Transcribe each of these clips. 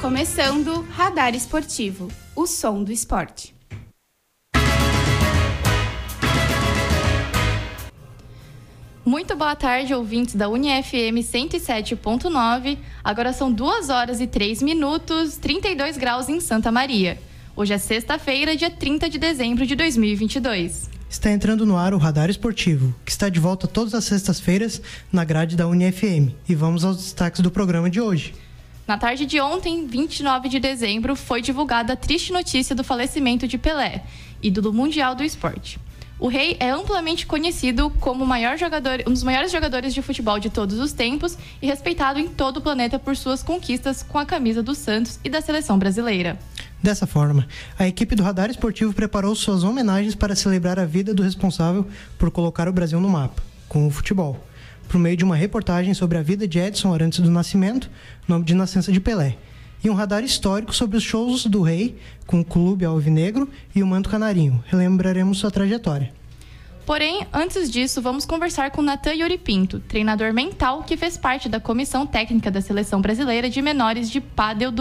começando Radar Esportivo, o som do esporte. Muito boa tarde, ouvintes da UniFM 107.9. Agora são 2 horas e 3 minutos, 32 graus em Santa Maria. Hoje é sexta-feira, dia 30 de dezembro de 2022. Está entrando no ar o Radar Esportivo, que está de volta todas as sextas-feiras na grade da UniFM. E vamos aos destaques do programa de hoje. Na tarde de ontem, 29 de dezembro, foi divulgada a triste notícia do falecimento de Pelé, ídolo mundial do esporte. O Rei é amplamente conhecido como jogador, um dos maiores jogadores de futebol de todos os tempos e respeitado em todo o planeta por suas conquistas com a camisa do Santos e da seleção brasileira. Dessa forma, a equipe do Radar Esportivo preparou suas homenagens para celebrar a vida do responsável por colocar o Brasil no mapa, com o futebol, por meio de uma reportagem sobre a vida de Edson Arantes do Nascimento, nome de nascença de Pelé, e um radar histórico sobre os shows do Rei com o Clube Alvinegro e o Manto Canarinho. Relembraremos sua trajetória. Porém, antes disso, vamos conversar com Natan Yuri Pinto, treinador mental que fez parte da comissão técnica da Seleção Brasileira de Menores de Pádel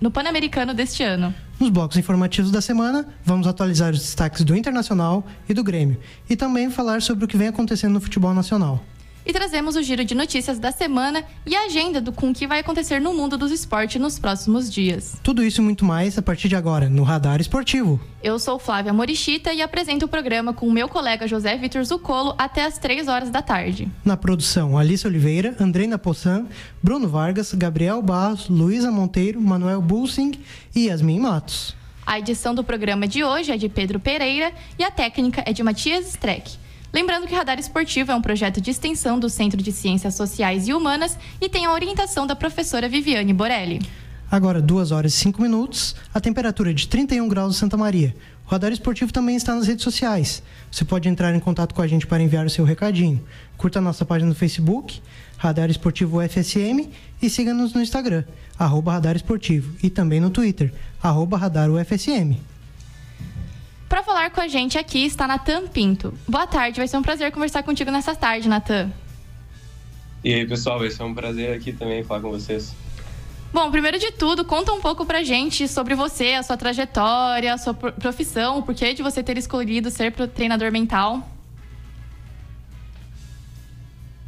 no Pan-Americano deste ano. Nos blocos informativos da semana, vamos atualizar os destaques do Internacional e do Grêmio, e também falar sobre o que vem acontecendo no futebol nacional e trazemos o giro de notícias da semana e a agenda do com que vai acontecer no mundo dos esportes nos próximos dias. Tudo isso e muito mais a partir de agora no Radar Esportivo. Eu sou Flávia Morichita e apresento o programa com o meu colega José Vitor Zucolo até as 3 horas da tarde. Na produção, Alice Oliveira, Andreina Possan, Bruno Vargas, Gabriel Barros, Luísa Monteiro, Manuel Bulsing e Yasmin Matos. A edição do programa de hoje é de Pedro Pereira e a técnica é de Matias Streck. Lembrando que Radar Esportivo é um projeto de extensão do Centro de Ciências Sociais e Humanas e tem a orientação da professora Viviane Borelli. Agora, 2 horas e 5 minutos, a temperatura é de 31 graus em Santa Maria. O Radar Esportivo também está nas redes sociais. Você pode entrar em contato com a gente para enviar o seu recadinho. Curta a nossa página no Facebook, Radar Esportivo UFSM, e siga-nos no Instagram, arroba Radar Esportivo, e também no Twitter, arroba Radar UFSM. Para falar com a gente aqui está Natan Pinto. Boa tarde, vai ser um prazer conversar contigo nessa tarde, Natan. E aí, pessoal, vai ser um prazer aqui também falar com vocês. Bom, primeiro de tudo, conta um pouco pra gente sobre você, a sua trajetória, a sua profissão, o porquê de você ter escolhido ser treinador mental.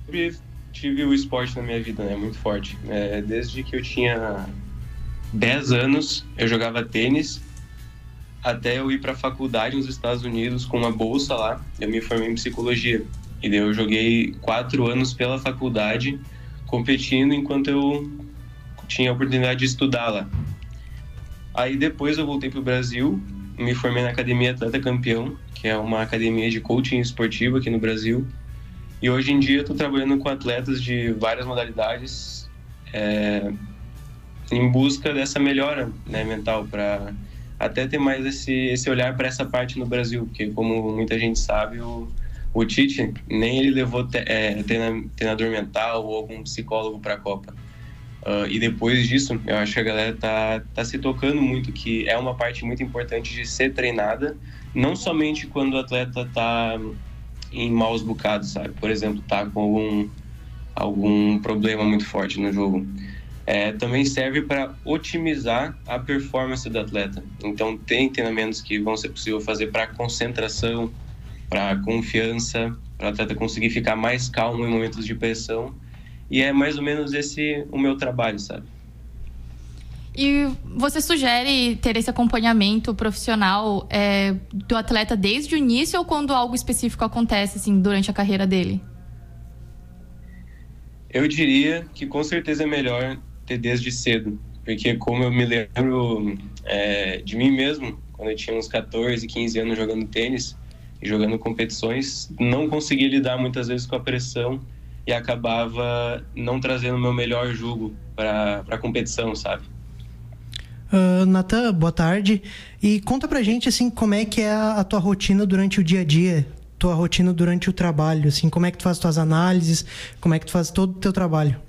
Eu tive o esporte na minha vida, né, muito forte. É, desde que eu tinha 10 anos, eu jogava tênis até eu ir para a faculdade nos Estados Unidos com uma bolsa lá. Eu me formei em psicologia. E daí eu joguei quatro anos pela faculdade competindo enquanto eu tinha a oportunidade de estudar lá. Aí depois eu voltei para o Brasil, me formei na Academia Atleta Campeão, que é uma academia de coaching esportivo aqui no Brasil. E hoje em dia estou trabalhando com atletas de várias modalidades é, em busca dessa melhora né, mental para até ter mais esse, esse olhar para essa parte no Brasil, porque como muita gente sabe, o, o Tite nem ele levou te, é, treinador mental ou algum psicólogo para a Copa. Uh, e depois disso, eu acho que a galera tá, tá se tocando muito que é uma parte muito importante de ser treinada, não somente quando o atleta tá em maus bocados, sabe? Por exemplo, tá com algum, algum problema muito forte no jogo é, também serve para otimizar a performance do atleta. Então, tem treinamentos que vão ser possível fazer para concentração, para confiança, para o atleta conseguir ficar mais calmo em momentos de pressão. E é mais ou menos esse o meu trabalho, sabe? E você sugere ter esse acompanhamento profissional é, do atleta desde o início ou quando algo específico acontece assim durante a carreira dele? Eu diria que com certeza é melhor ter desde cedo, porque como eu me lembro é, de mim mesmo, quando eu tinha uns 14, 15 anos jogando tênis e jogando competições, não conseguia lidar muitas vezes com a pressão e acabava não trazendo o meu melhor jogo para a competição, sabe? Uh, Natan, boa tarde. E conta pra gente assim como é que é a, tua rotina durante o dia a dia, tua rotina durante o trabalho, assim, como é que tu faz tuas análises, como é que tu faz todo o teu trabalho?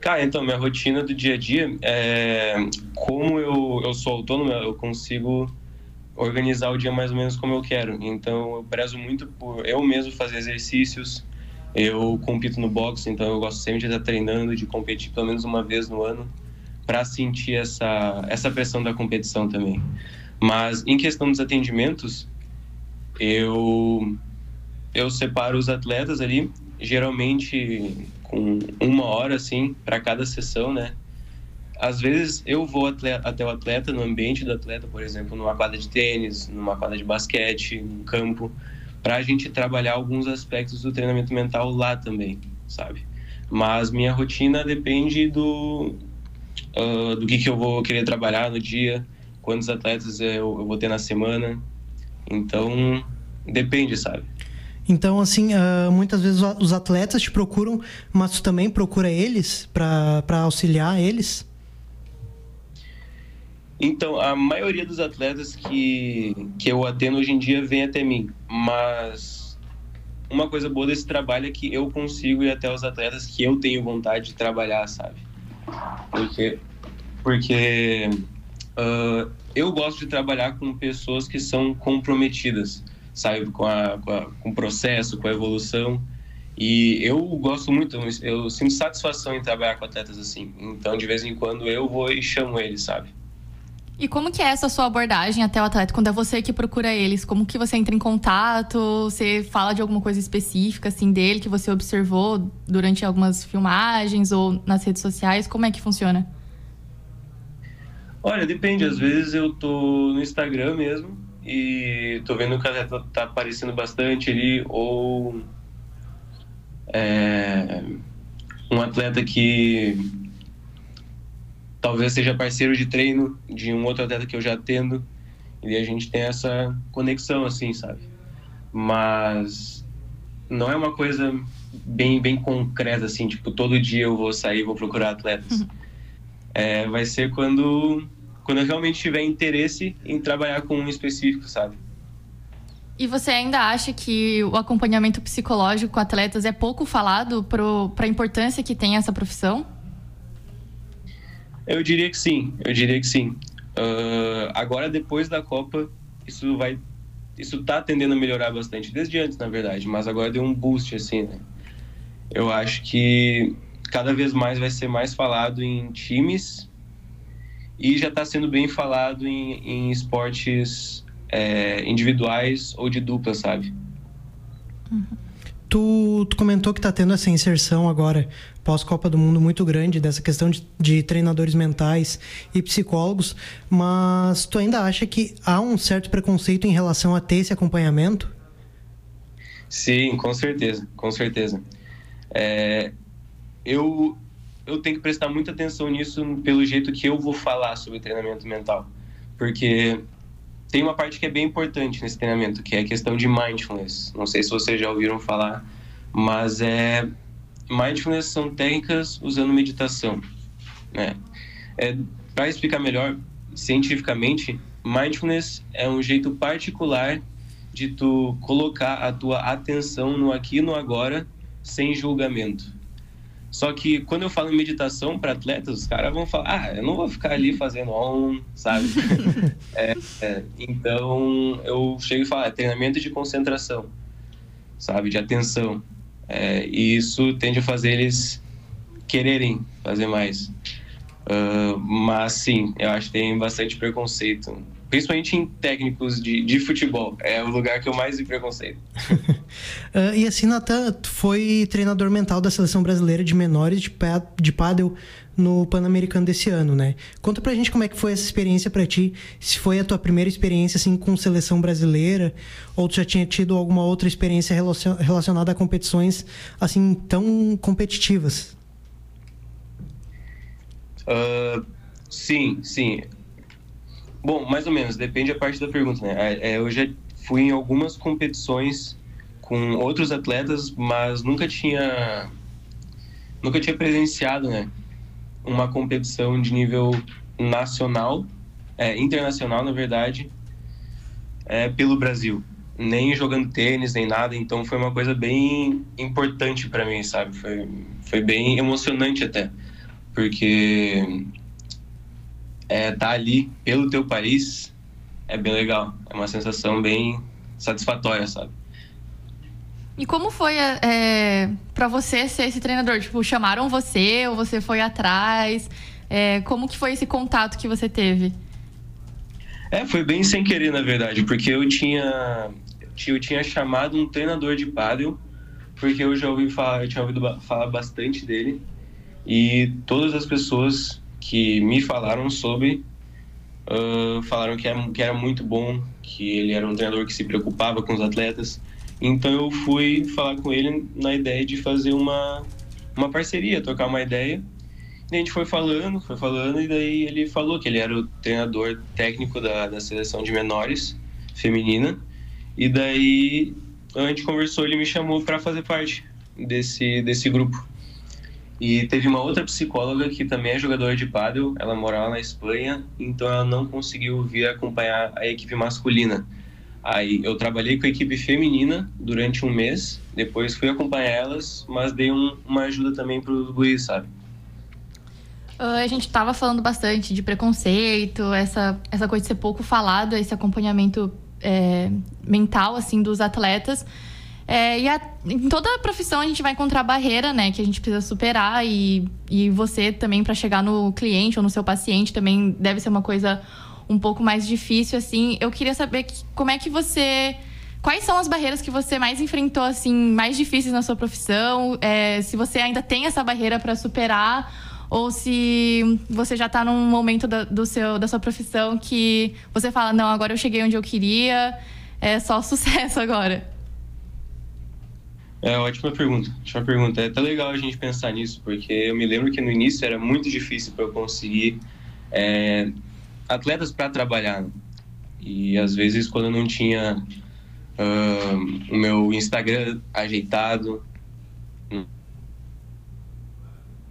Cara, então, minha rotina do dia a dia é. Como eu, eu sou autônomo, eu consigo organizar o dia mais ou menos como eu quero. Então, eu prezo muito por eu mesmo fazer exercícios. Eu compito no boxe, então eu gosto sempre de estar treinando, de competir pelo menos uma vez no ano. para sentir essa, essa pressão da competição também. Mas em questão dos atendimentos, eu, eu separo os atletas ali, geralmente com uma hora assim para cada sessão, né? Às vezes eu vou atleta, até o atleta, no ambiente do atleta, por exemplo, numa quadra de tênis, numa quadra de basquete, num campo, para a gente trabalhar alguns aspectos do treinamento mental lá também, sabe? Mas minha rotina depende do, uh, do que, que eu vou querer trabalhar no dia, quantos atletas eu, eu vou ter na semana. Então, depende, sabe? Então, assim, uh, muitas vezes os atletas te procuram, mas tu também procura eles para auxiliar eles? Então, a maioria dos atletas que, que eu atendo hoje em dia vem até mim, mas uma coisa boa desse trabalho é que eu consigo ir até os atletas que eu tenho vontade de trabalhar, sabe? Porque, porque uh, eu gosto de trabalhar com pessoas que são comprometidas, sabe, com, a, com, a, com o processo, com a evolução. E eu gosto muito, eu sinto satisfação em trabalhar com atletas assim. Então, de vez em quando, eu vou e chamo eles, sabe? E como que é essa sua abordagem até o atleta? Quando é você que procura eles, como que você entra em contato? Você fala de alguma coisa específica, assim, dele que você observou durante algumas filmagens ou nas redes sociais? Como é que funciona? Olha, depende. Às vezes eu tô no Instagram mesmo e tô vendo que o atleta tá aparecendo bastante ali ou... É, um atleta que talvez seja parceiro de treino de um outro atleta que eu já atendo e a gente tem essa conexão assim, sabe? Mas não é uma coisa bem bem concreta assim, tipo todo dia eu vou sair vou procurar atletas. Uhum. É, vai ser quando quando eu realmente tiver interesse em trabalhar com um específico, sabe? E você ainda acha que o acompanhamento psicológico com atletas é pouco falado para a importância que tem essa profissão? Eu diria que sim, eu diria que sim. Uh, agora, depois da Copa, isso vai. Isso tá tendendo a melhorar bastante, desde antes, na verdade, mas agora deu um boost, assim, né? Eu acho que cada vez mais vai ser mais falado em times e já está sendo bem falado em, em esportes é, individuais ou de dupla, sabe? Uhum. Tu, tu, comentou que está tendo essa inserção agora, pós-Copa do Mundo, muito grande, dessa questão de, de, treinadores mentais e psicólogos, mas tu ainda acha que há um certo preconceito em relação a ter esse acompanhamento? Sim, com certeza, com certeza. É, eu, eu tenho que prestar muita atenção nisso pelo jeito que eu vou falar sobre treinamento mental, porque tem uma parte que é bem importante nesse treinamento, que é a questão de mindfulness. Não sei se vocês já ouviram falar, mas é mindfulness são técnicas usando meditação, né? É, Para explicar melhor cientificamente, mindfulness é um jeito particular de tu colocar a tua atenção no aqui e no agora sem julgamento. Só que quando eu falo em meditação para atletas, os caras vão falar: ah, eu não vou ficar ali fazendo on, sabe? é, é, então eu chego e falo: é treinamento de concentração, sabe? De atenção. É, e isso tende a fazer eles quererem fazer mais. Uh, mas sim, eu acho que tem bastante preconceito principalmente em técnicos de, de futebol. É o lugar que eu mais vi preconceito. uh, e assim, Natan, foi treinador mental da seleção brasileira de menores de, de pádel no Pan-Americano desse ano, né? Conta pra gente como é que foi essa experiência para ti, se foi a tua primeira experiência assim com seleção brasileira ou tu já tinha tido alguma outra experiência relacionada a competições assim tão competitivas? Uh, sim, sim. Bom, mais ou menos, depende a parte da pergunta, né? É, é, eu já fui em algumas competições com outros atletas, mas nunca tinha nunca tinha presenciado, né, uma competição de nível nacional, é, internacional, na verdade, é, pelo Brasil. Nem jogando tênis, nem nada, então foi uma coisa bem importante para mim, sabe? Foi, foi bem emocionante até, porque é, tá ali pelo teu país é bem legal. É uma sensação bem satisfatória, sabe? E como foi é, para você ser esse treinador? Tipo, chamaram você ou você foi atrás? É, como que foi esse contato que você teve? É, foi bem sem querer, na verdade, porque eu tinha, eu tinha chamado um treinador de pádel, porque eu já ouvi falar, eu tinha ouvido falar bastante dele, e todas as pessoas que me falaram sobre uh, falaram que era, que era muito bom, que ele era um treinador que se preocupava com os atletas. Então eu fui falar com ele na ideia de fazer uma, uma parceria, trocar uma ideia. E a gente foi falando, foi falando, e daí ele falou que ele era o treinador técnico da, da seleção de menores feminina. E daí a gente conversou, ele me chamou para fazer parte desse, desse grupo. E teve uma outra psicóloga que também é jogadora de pádel, ela morava na Espanha, então ela não conseguiu vir acompanhar a equipe masculina. Aí eu trabalhei com a equipe feminina durante um mês, depois fui acompanhar elas, mas dei um, uma ajuda também para os guris, sabe? Uh, a gente estava falando bastante de preconceito, essa, essa coisa de ser pouco falado, esse acompanhamento é, mental assim dos atletas. É, e a, em toda profissão a gente vai encontrar barreira, né? Que a gente precisa superar. E, e você também, para chegar no cliente ou no seu paciente, também deve ser uma coisa um pouco mais difícil, assim. Eu queria saber que, como é que você. Quais são as barreiras que você mais enfrentou, assim, mais difíceis na sua profissão? É, se você ainda tem essa barreira para superar ou se você já está num momento da, do seu, da sua profissão que você fala, não, agora eu cheguei onde eu queria, é só sucesso agora. É ótima pergunta. Ótima pergunta. É até legal a gente pensar nisso, porque eu me lembro que no início era muito difícil para eu conseguir é, atletas para trabalhar. E às vezes quando eu não tinha uh, o meu Instagram ajeitado,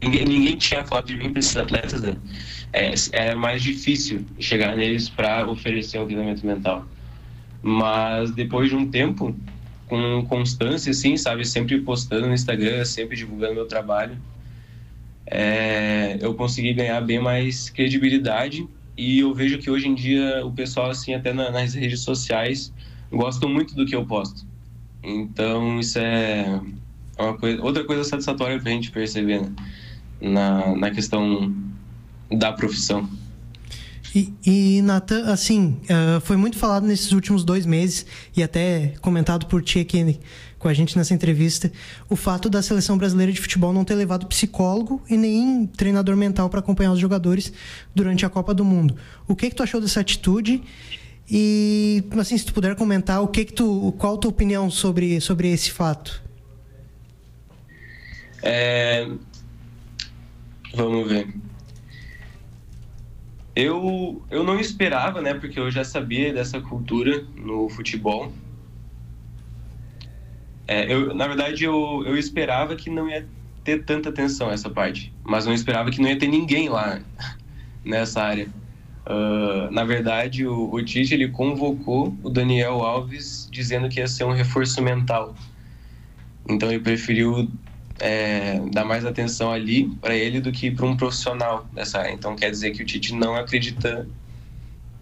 ninguém, ninguém tinha foto de mim para esses atletas. Né? É, era mais difícil chegar neles para oferecer um treinamento mental. Mas depois de um tempo, com constância, assim, sabe? Sempre postando no Instagram, sempre divulgando meu trabalho. É, eu consegui ganhar bem mais credibilidade e eu vejo que hoje em dia o pessoal, assim, até nas redes sociais, gostam muito do que eu posto. Então, isso é uma coisa, outra coisa satisfatória pra gente perceber né? na, na questão da profissão. E, e Nathan, assim, uh, foi muito falado nesses últimos dois meses e até comentado por ti com a gente nessa entrevista, o fato da seleção brasileira de futebol não ter levado psicólogo e nem treinador mental para acompanhar os jogadores durante a Copa do Mundo. O que que tu achou dessa atitude? E assim, se tu puder comentar, o que que tu, qual a tua opinião sobre sobre esse fato? É... Vamos ver. Eu, eu não esperava, né? Porque eu já sabia dessa cultura no futebol. É, eu, na verdade, eu, eu esperava que não ia ter tanta atenção essa parte, mas não esperava que não ia ter ninguém lá nessa área. Uh, na verdade, o, o Tite ele convocou o Daniel Alves dizendo que ia ser um reforço mental. Então ele preferiu é, dar mais atenção ali para ele do que para um profissional dessa área. Então quer dizer que o Tite não acredita,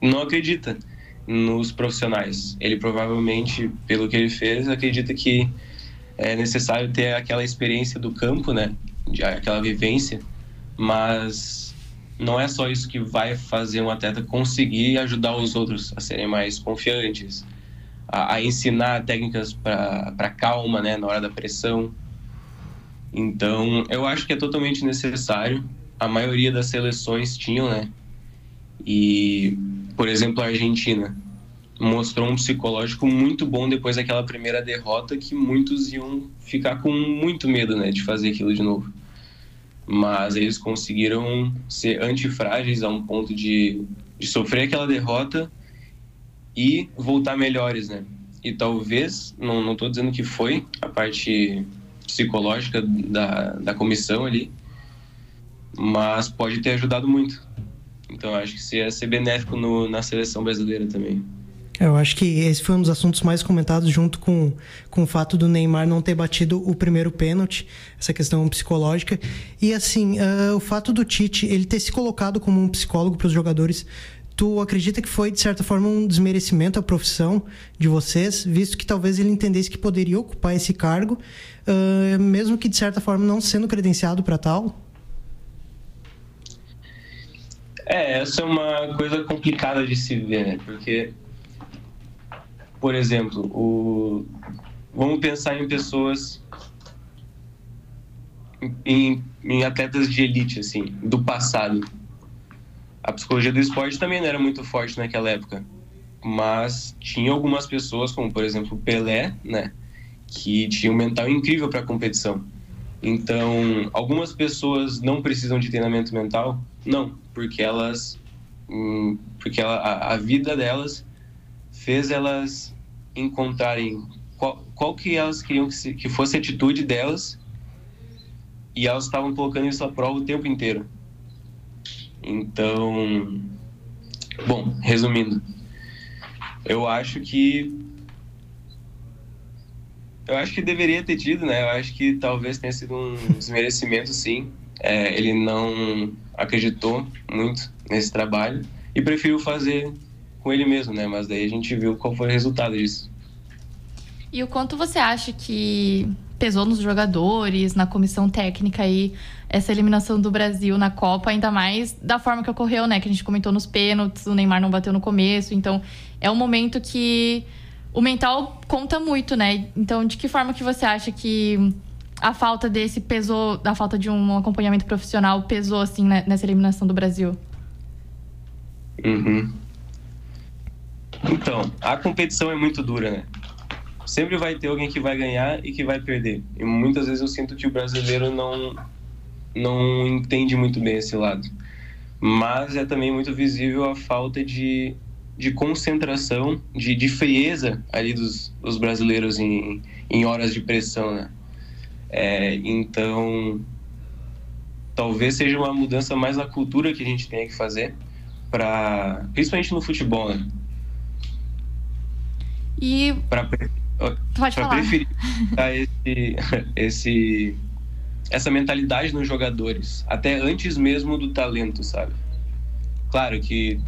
não acredita nos profissionais. Ele provavelmente, pelo que ele fez, acredita que é necessário ter aquela experiência do campo, né, aquela vivência, mas não é só isso que vai fazer um atleta conseguir ajudar os outros a serem mais confiantes, a, a ensinar técnicas para calma, né, na hora da pressão então, eu acho que é totalmente necessário. A maioria das seleções tinham, né? E, por exemplo, a Argentina mostrou um psicológico muito bom depois daquela primeira derrota que muitos iam ficar com muito medo, né, de fazer aquilo de novo. Mas eles conseguiram ser antifrágeis a um ponto de, de sofrer aquela derrota e voltar melhores, né? E talvez, não estou dizendo que foi a parte psicológica da, da comissão ali, mas pode ter ajudado muito. Então acho que isso ia ser benéfico no, na seleção brasileira também. Eu acho que esse foi um dos assuntos mais comentados, junto com, com o fato do Neymar não ter batido o primeiro pênalti, essa questão psicológica. E assim, uh, o fato do Tite ele ter se colocado como um psicólogo para os jogadores Tu acredita que foi, de certa forma, um desmerecimento à profissão de vocês, visto que talvez ele entendesse que poderia ocupar esse cargo, uh, mesmo que, de certa forma, não sendo credenciado para tal? É, essa é uma coisa complicada de se ver, né? Porque, por exemplo, o... vamos pensar em pessoas, em, em atletas de elite, assim, do passado. A psicologia do esporte também não era muito forte naquela época, mas tinha algumas pessoas, como por exemplo Pelé, né? Que tinha um mental incrível para a competição. Então, algumas pessoas não precisam de treinamento mental? Não, porque elas. Hum, porque ela, a, a, vida delas fez elas encontrarem qual, qual que elas queriam que, se, que fosse a atitude delas e elas estavam colocando isso à prova o tempo inteiro. Então, bom, resumindo, eu acho que eu acho que deveria ter tido, né? Eu acho que talvez tenha sido um desmerecimento, sim. É, ele não acreditou muito nesse trabalho e preferiu fazer com ele mesmo, né? Mas daí a gente viu qual foi o resultado disso. E o quanto você acha que pesou nos jogadores, na comissão técnica aí, essa eliminação do Brasil na Copa, ainda mais da forma que ocorreu, né? Que a gente comentou nos pênaltis, o Neymar não bateu no começo, então é um momento que o mental conta muito, né? Então, de que forma que você acha que a falta desse pesou, a falta de um acompanhamento profissional pesou, assim, né, nessa eliminação do Brasil? Uhum. Então, a competição é muito dura, né? Sempre vai ter alguém que vai ganhar e que vai perder. E muitas vezes eu sinto que o brasileiro não, não entende muito bem esse lado. Mas é também muito visível a falta de de concentração, de, de frieza ali dos, dos brasileiros em, em horas de pressão, né? É, então, talvez seja uma mudança mais na cultura que a gente tenha que fazer, para principalmente no futebol, né? E pra, pode pra falar. preferir esse, esse, essa mentalidade nos jogadores, até antes mesmo do talento, sabe? Claro que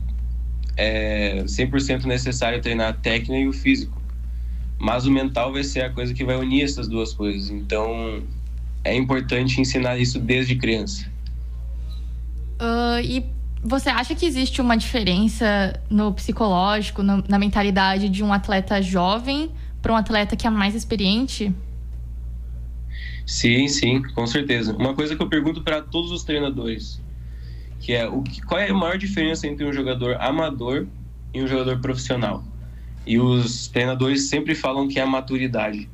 é 100% necessário treinar a técnica e o físico. Mas o mental vai ser a coisa que vai unir essas duas coisas. Então, é importante ensinar isso desde criança. Uh, e você acha que existe uma diferença no psicológico, no, na mentalidade de um atleta jovem para um atleta que é mais experiente? Sim, sim, com certeza. Uma coisa que eu pergunto para todos os treinadores: que é o que, qual é a maior diferença entre um jogador amador e um jogador profissional. E os treinadores sempre falam que é a maturidade.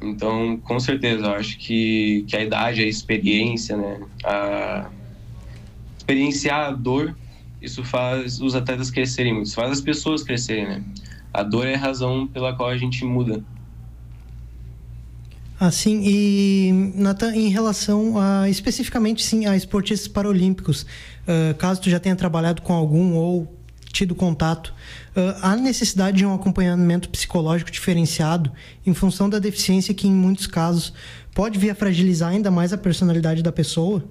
Então, com certeza, eu acho que, que a idade, a experiência, né? A experienciar a dor, isso faz os atletas crescerem muito, isso faz as pessoas crescerem, né? A dor é a razão pela qual a gente muda. Assim, e Nathan, em relação a especificamente sim a esportistas paralímpicos, uh, caso tu já tenha trabalhado com algum ou tido contato, uh, há necessidade de um acompanhamento psicológico diferenciado em função da deficiência que em muitos casos pode vir a fragilizar ainda mais a personalidade da pessoa?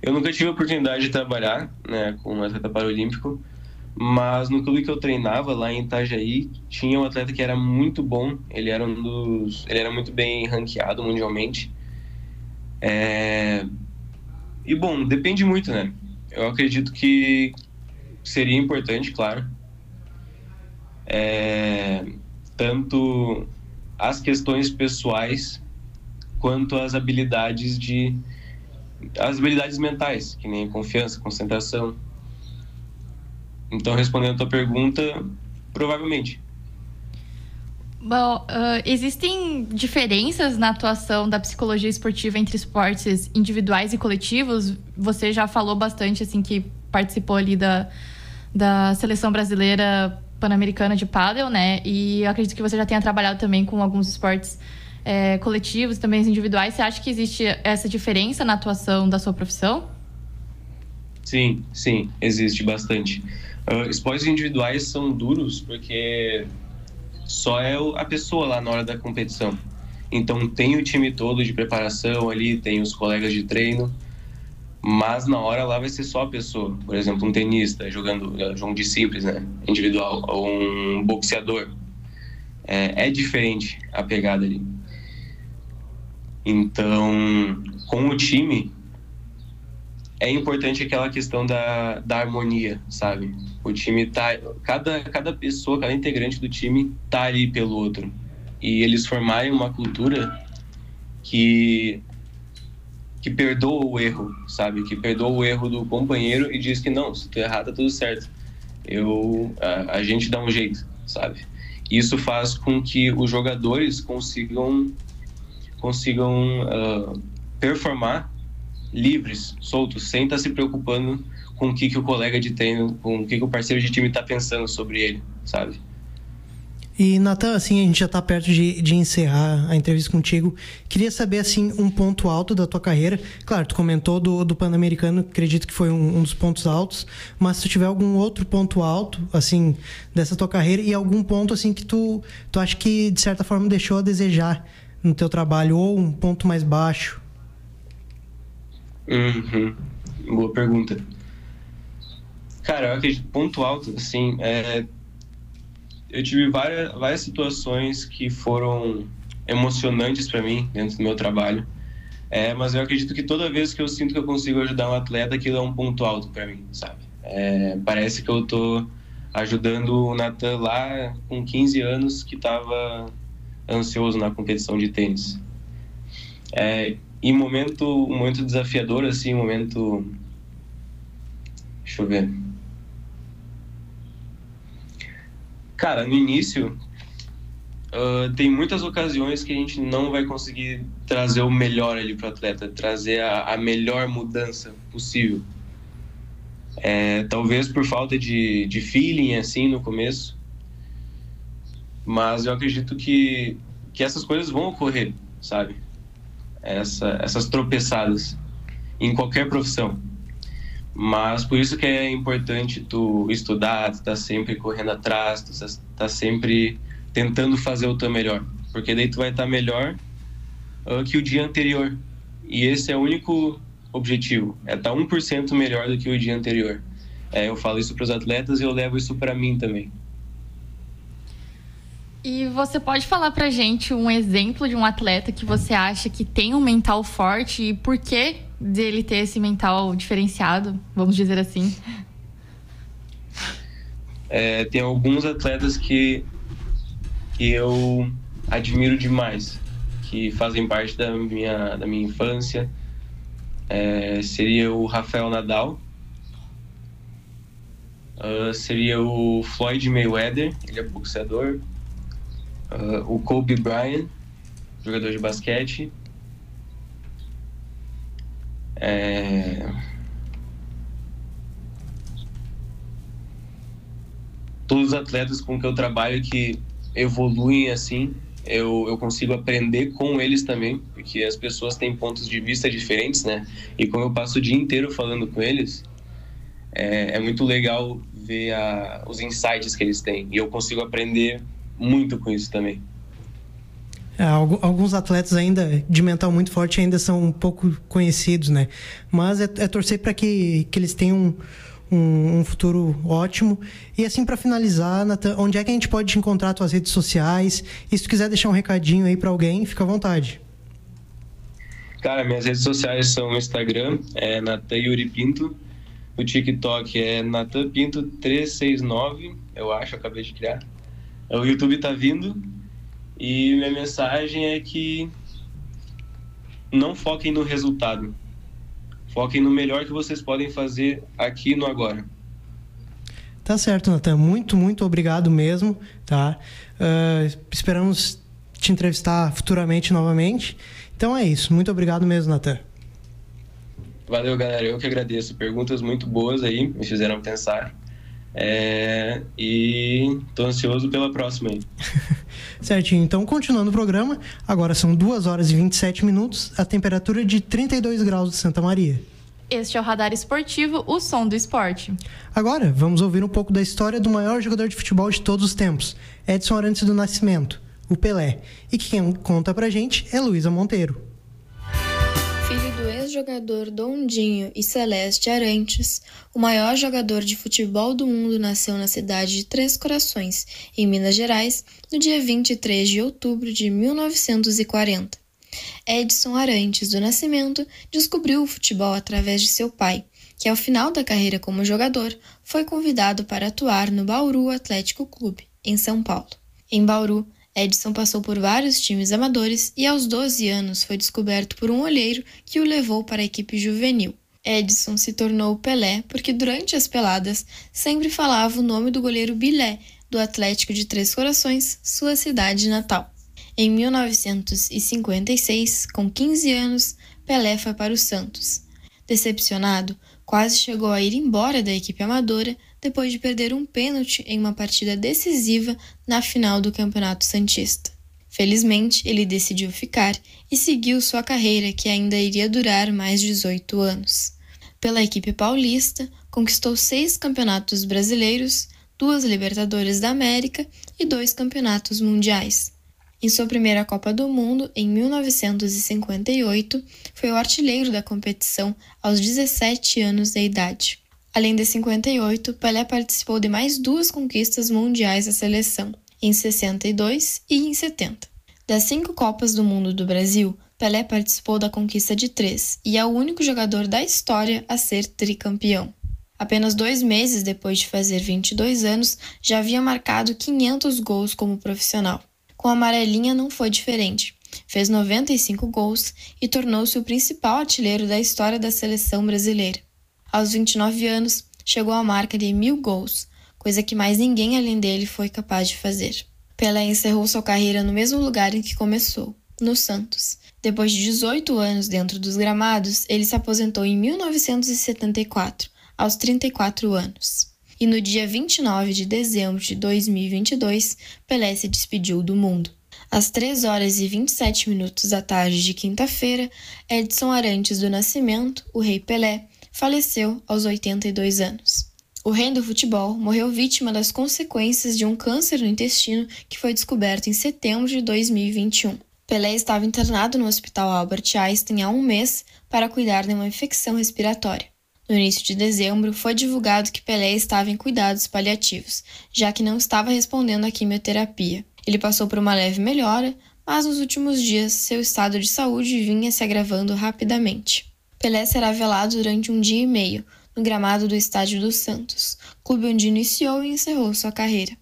Eu nunca tive a oportunidade de trabalhar né, com um atleta paralímpico, mas no clube que eu treinava lá em Itajaí, tinha um atleta que era muito bom, ele era um dos, ele era muito bem ranqueado mundialmente. É... E bom, depende muito, né? Eu acredito que seria importante, claro. É... Tanto as questões pessoais quanto as habilidades de as habilidades mentais, que nem confiança, concentração, então, respondendo a tua pergunta, provavelmente. Bom, uh, existem diferenças na atuação da psicologia esportiva entre esportes individuais e coletivos? Você já falou bastante, assim, que participou ali da, da seleção brasileira pan-americana de paddle, né? E eu acredito que você já tenha trabalhado também com alguns esportes é, coletivos, também individuais. Você acha que existe essa diferença na atuação da sua profissão? Sim, sim, existe bastante. Uh, esportes individuais são duros porque só é a pessoa lá na hora da competição. Então tem o time todo de preparação ali, tem os colegas de treino, mas na hora lá vai ser só a pessoa. Por exemplo, um tenista jogando é, jogo de simples, né, individual, ou um boxeador. É, é diferente a pegada ali. Então, com o time, é importante aquela questão da, da harmonia, sabe? O time tá. Cada, cada pessoa, cada integrante do time tá ali pelo outro. E eles formarem uma cultura que que perdoa o erro, sabe? Que perdoa o erro do companheiro e diz que não, se tu errar tá tudo certo. Eu a, a gente dá um jeito, sabe? Isso faz com que os jogadores consigam consigam uh, performar livres, soltos, sem estar tá se preocupando com o que, que o colega de treino, com o que, que o parceiro de time está pensando sobre ele, sabe? E, Natan, assim, a gente já está perto de, de encerrar a entrevista contigo. Queria saber, assim, um ponto alto da tua carreira. Claro, tu comentou do, do Pan-Americano, acredito que foi um, um, dos pontos altos. Mas se tu tiver algum outro ponto alto, assim, dessa tua carreira e algum ponto, assim, que tu, tu acha que, de certa forma, deixou a desejar no teu trabalho ou um ponto mais baixo? Uhum. Boa pergunta. Cara, eu acredito, ponto alto, assim, é, eu tive várias, várias situações que foram emocionantes para mim dentro do meu trabalho. É, mas eu acredito que toda vez que eu sinto que eu consigo ajudar um atleta, aquilo é um ponto alto para mim, sabe? É, parece que eu tô ajudando o Nathan lá com 15 anos que estava ansioso na competição de tênis. É, em momento, momento desafiador, assim, um momento. Deixa eu ver. Cara, no início, uh, tem muitas ocasiões que a gente não vai conseguir trazer o melhor ali para o atleta, trazer a, a, melhor mudança possível. É, talvez por falta de, de feeling, assim, no começo. Mas eu acredito que, que essas coisas vão ocorrer, sabe? essa, essas tropeçadas em qualquer profissão. Mas por isso que é importante tu estudar, tu tá sempre correndo atrás, tu tá sempre tentando fazer o teu melhor, porque daí tu vai estar tá melhor uh, que o dia anterior. E esse é o único objetivo, é estar tá 1% melhor do que o dia anterior. É, eu falo isso para os atletas e eu levo isso para mim também. E você pode falar pra gente um exemplo de um atleta que você acha que tem um mental forte e por que dele ter esse mental diferenciado, vamos dizer assim? É, tem alguns atletas que, que eu admiro demais, que fazem parte da minha, da minha infância. É, seria o Rafael Nadal, uh, seria o Floyd Mayweather, ele é boxeador uh, o Kobe Bryant, jogador de basquete. É... Todos os atletas com que eu trabalho que evoluem assim, eu, eu consigo aprender com eles também, porque as pessoas têm pontos de vista diferentes, né? E como eu passo o dia inteiro falando com eles, é, é muito legal ver a, os insights que eles têm. E eu consigo aprender muito com isso também. É, alguns atletas ainda de mental muito forte ainda são um pouco conhecidos, né? Mas é, é torcer para que, que eles tenham um, um, futuro ótimo. E assim, para finalizar, Nathan, onde é que a gente pode te encontrar tuas redes sociais? E se tu quiser deixar um recadinho aí para alguém, fica à vontade. Cara, minhas redes sociais são o Instagram, é Natan Yuri Pinto. O TikTok é Natan Pinto 369, eu acho, acabei de criar. O YouTube tá vindo e minha mensagem é que não foquem no resultado. Foquem no melhor que vocês podem fazer aqui no agora. Tá certo, Natan. Muito, muito obrigado mesmo, tá? Uh, esperamos te entrevistar futuramente novamente. Então é isso. Muito obrigado mesmo, Natan. Valeu, galera. Eu que agradeço. Perguntas muito boas aí, me fizeram pensar. É, e tô ansioso pela próxima aí. Certinho. Então, continuando o programa, agora são 2 horas e 27 minutos, a temperatura de 32 graus de Santa Maria. Este é o Radar Esportivo, o som do esporte. Agora, vamos ouvir um pouco da história do maior jogador de futebol de todos os tempos, Edson Arantes do Nascimento, o Pelé. E quem conta pra gente é Luísa Monteiro ex-jogador Dondinho e Celeste Arantes, o maior jogador de futebol do mundo nasceu na cidade de Três Corações, em Minas Gerais, no dia 23 de outubro de 1940. Edson Arantes do Nascimento descobriu o futebol através de seu pai, que ao final da carreira como jogador foi convidado para atuar no Bauru Atlético Clube, em São Paulo. Em Bauru, Edson passou por vários times amadores e aos 12 anos foi descoberto por um olheiro que o levou para a equipe juvenil. Edson se tornou Pelé porque durante as peladas sempre falava o nome do goleiro Bilé, do Atlético de Três Corações, sua cidade natal. Em 1956, com 15 anos, Pelé foi para o Santos. Decepcionado, quase chegou a ir embora da equipe amadora depois de perder um pênalti em uma partida decisiva na final do Campeonato Santista. Felizmente, ele decidiu ficar e seguiu sua carreira, que ainda iria durar mais 18 anos. Pela equipe paulista, conquistou seis campeonatos brasileiros, duas Libertadores da América e dois campeonatos mundiais. Em sua primeira Copa do Mundo, em 1958, foi o artilheiro da competição aos 17 anos de idade. Além de 58, Pelé participou de mais duas conquistas mundiais da seleção, em 62 e em 70. Das cinco Copas do Mundo do Brasil, Pelé participou da conquista de três e é o único jogador da história a ser tricampeão. Apenas dois meses depois de fazer 22 anos, já havia marcado 500 gols como profissional. Com a amarelinha não foi diferente. Fez 95 gols e tornou-se o principal artilheiro da história da seleção brasileira. Aos 29 anos, chegou à marca de mil gols, coisa que mais ninguém além dele foi capaz de fazer. Pelé encerrou sua carreira no mesmo lugar em que começou, no Santos. Depois de 18 anos dentro dos gramados, ele se aposentou em 1974, aos 34 anos e no dia 29 de dezembro de 2022, Pelé se despediu do mundo. Às 3 horas e 27 minutos da tarde de quinta-feira, Edson Arantes do Nascimento, o Rei Pelé, faleceu aos 82 anos. O rei do futebol morreu vítima das consequências de um câncer no intestino que foi descoberto em setembro de 2021. Pelé estava internado no Hospital Albert Einstein há um mês para cuidar de uma infecção respiratória. No início de dezembro, foi divulgado que Pelé estava em cuidados paliativos, já que não estava respondendo à quimioterapia. Ele passou por uma leve melhora, mas nos últimos dias seu estado de saúde vinha se agravando rapidamente. Pelé será velado durante um dia e meio, no gramado do Estádio dos Santos, clube onde iniciou e encerrou sua carreira.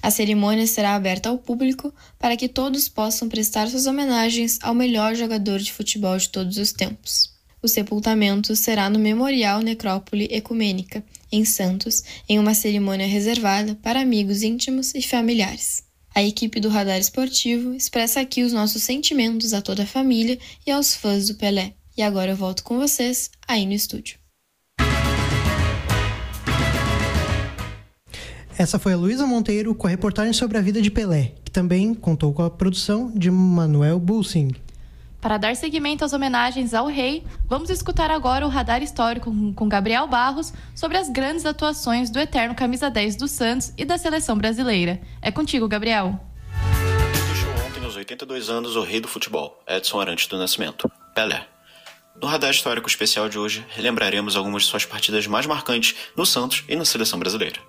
A cerimônia será aberta ao público para que todos possam prestar suas homenagens ao melhor jogador de futebol de todos os tempos. O sepultamento será no Memorial Necrópole Ecumênica, em Santos, em uma cerimônia reservada para amigos íntimos e familiares. A equipe do Radar Esportivo expressa aqui os nossos sentimentos a toda a família e aos fãs do Pelé. E agora eu volto com vocês aí no estúdio. Essa foi a Luísa Monteiro com a reportagem sobre a vida de Pelé, que também contou com a produção de Manuel Bulsing. Para dar seguimento às homenagens ao rei, vamos escutar agora o radar histórico com Gabriel Barros sobre as grandes atuações do eterno camisa 10 do Santos e da seleção brasileira. É contigo, Gabriel. Deixou ontem aos 82 anos o rei do futebol, Edson Arantes do Nascimento, Pelé. No radar histórico especial de hoje, relembraremos algumas de suas partidas mais marcantes no Santos e na seleção brasileira.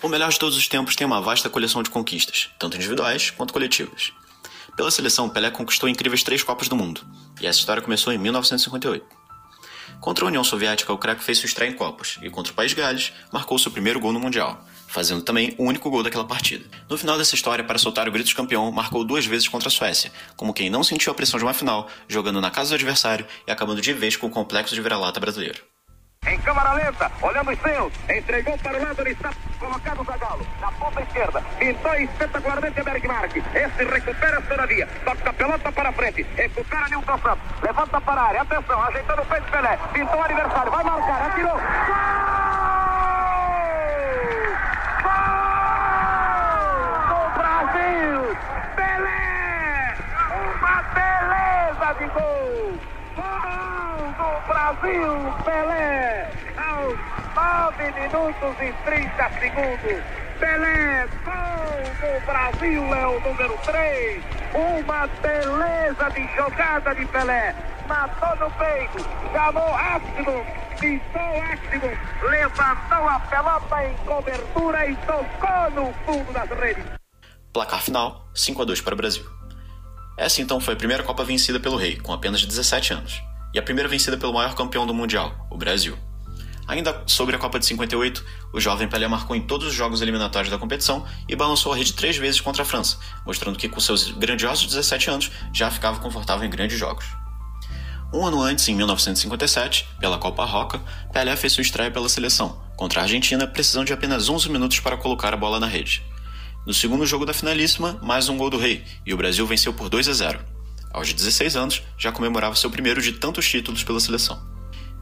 O melhor de todos os tempos tem uma vasta coleção de conquistas, tanto individuais quanto coletivas. Pela seleção, Pelé conquistou incríveis três Copas do Mundo, e essa história começou em 1958. Contra a União Soviética, o craque fez sua estreia em Copas, e contra o País Gales, marcou seu primeiro gol no Mundial, fazendo também o único gol daquela partida. No final dessa história, para soltar o grito de campeão, marcou duas vezes contra a Suécia, como quem não sentiu a pressão de uma final, jogando na casa do adversário e acabando de vez com o complexo de vira-lata brasileiro. Em câmara lenta, olhando os seus, entregou para o lado, ele está colocado o Zagallo, na ponta esquerda, pintou espetacularmente Bergmark, esse recupera todavia, toca a pelota para frente, recupera Nilton Santos, levanta para a área, atenção, ajeitando o peito Pelé, pintou o aniversário, vai marcar, atirou, gol! Gol do Brasil, Pelé, uma de gol! Gol do Brasil, Pelé, aos 9 minutos e 30 segundos. Pelé, gol do Brasil, é o número 3. Uma beleza de jogada de Pelé. Matou no peito, chamou Ácido, pisou Ácido, levantou a pelota em cobertura e tocou no fundo das redes. Placar final: 5 a 2 para o Brasil. Essa então foi a primeira Copa vencida pelo Rei, com apenas 17 anos, e a primeira vencida pelo maior campeão do Mundial, o Brasil. Ainda sobre a Copa de 58, o jovem Pelé marcou em todos os jogos eliminatórios da competição e balançou a rede três vezes contra a França, mostrando que com seus grandiosos 17 anos já ficava confortável em grandes jogos. Um ano antes, em 1957, pela Copa Roca, Pelé fez sua estreia pela seleção, contra a Argentina, precisando de apenas 11 minutos para colocar a bola na rede. No segundo jogo da finalíssima, mais um gol do Rei, e o Brasil venceu por 2 a 0. Aos 16 anos, já comemorava seu primeiro de tantos títulos pela seleção.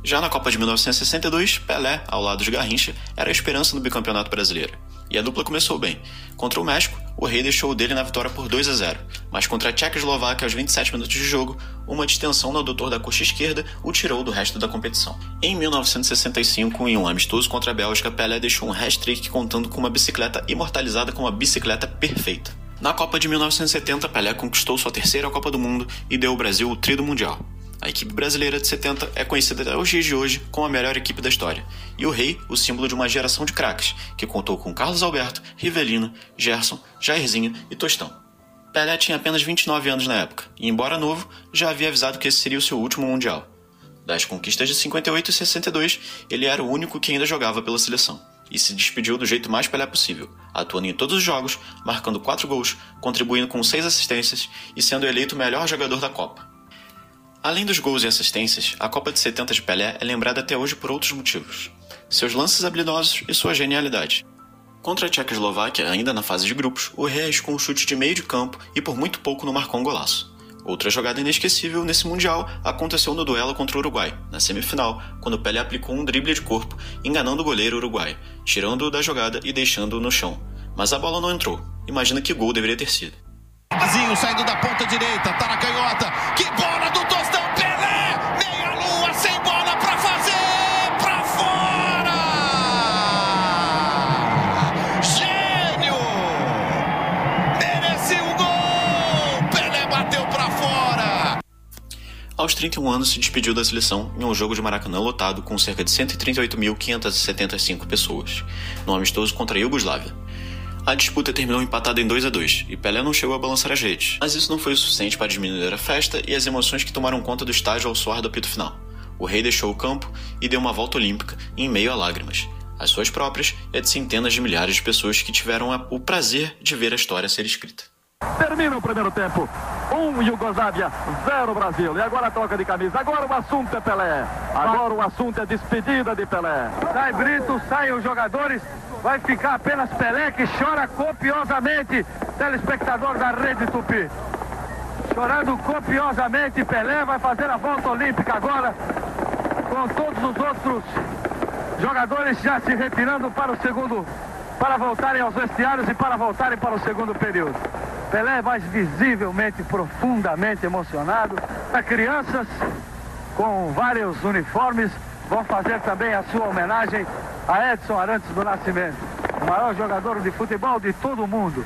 Já na Copa de 1962, Pelé, ao lado de Garrincha, era a esperança no bicampeonato brasileiro. E a dupla começou bem. Contra o México, o Rei deixou o dele na vitória por 2 a 0, mas contra a Tchecoslováquia aos 27 minutos de jogo, uma distensão no adutor da coxa esquerda o tirou do resto da competição. Em 1965, em um amistoso contra a Bélgica, Pelé deixou um hat-trick contando com uma bicicleta imortalizada como a bicicleta perfeita. Na Copa de 1970, Pelé conquistou sua terceira Copa do Mundo e deu ao Brasil o tri do Mundial. A equipe brasileira de 70 é conhecida até os dias de hoje como a melhor equipe da história. E o Rei, o símbolo de uma geração de craques, que contou com Carlos Alberto, Rivelino, Gerson, Jairzinho e Tostão. Pelé tinha apenas 29 anos na época, e embora novo, já havia avisado que esse seria o seu último Mundial. Das conquistas de 58 e 62, ele era o único que ainda jogava pela seleção, e se despediu do jeito mais Pelé possível, atuando em todos os jogos, marcando 4 gols, contribuindo com 6 assistências e sendo eleito o melhor jogador da Copa. Além dos gols e assistências, a Copa de 70 de Pelé é lembrada até hoje por outros motivos: seus lances habilidosos e sua genialidade. Contra a Tchecoslováquia, ainda na fase de grupos, o Rei arriscou um chute de meio de campo e por muito pouco não marcou um golaço. Outra jogada inesquecível nesse Mundial aconteceu no duelo contra o Uruguai, na semifinal, quando Pelé aplicou um drible de corpo, enganando o goleiro uruguai, tirando-o da jogada e deixando-o no chão. Mas a bola não entrou. Imagina que gol deveria ter sido. Azinho saindo da ponta direita, tá na canhota. Que Aos 31 anos se despediu da seleção em um jogo de Maracanã lotado com cerca de 138.575 pessoas, no amistoso contra a Iugoslávia. A disputa terminou empatada em 2 a 2 e Pelé não chegou a balançar as redes, mas isso não foi o suficiente para diminuir a festa e as emoções que tomaram conta do estádio ao soar do apito final. O rei deixou o campo e deu uma volta olímpica em meio a lágrimas, as suas próprias e a de centenas de milhares de pessoas que tiveram o prazer de ver a história ser escrita. Termina o primeiro tempo. Um Iugoslávia, zero Brasil. E agora troca de camisa. Agora o assunto é Pelé. Agora o assunto é despedida de Pelé. Sai Brito, saem os jogadores. Vai ficar apenas Pelé que chora copiosamente. Telespectador da Rede Tupi. Chorando copiosamente, Pelé vai fazer a volta olímpica agora. Com todos os outros jogadores já se retirando para o segundo. Para voltarem aos vestiários e para voltarem para o segundo período. Pelé vai visivelmente, profundamente emocionado. As crianças com vários uniformes, vão fazer também a sua homenagem a Edson Arantes do Nascimento, o maior jogador de futebol de todo o mundo.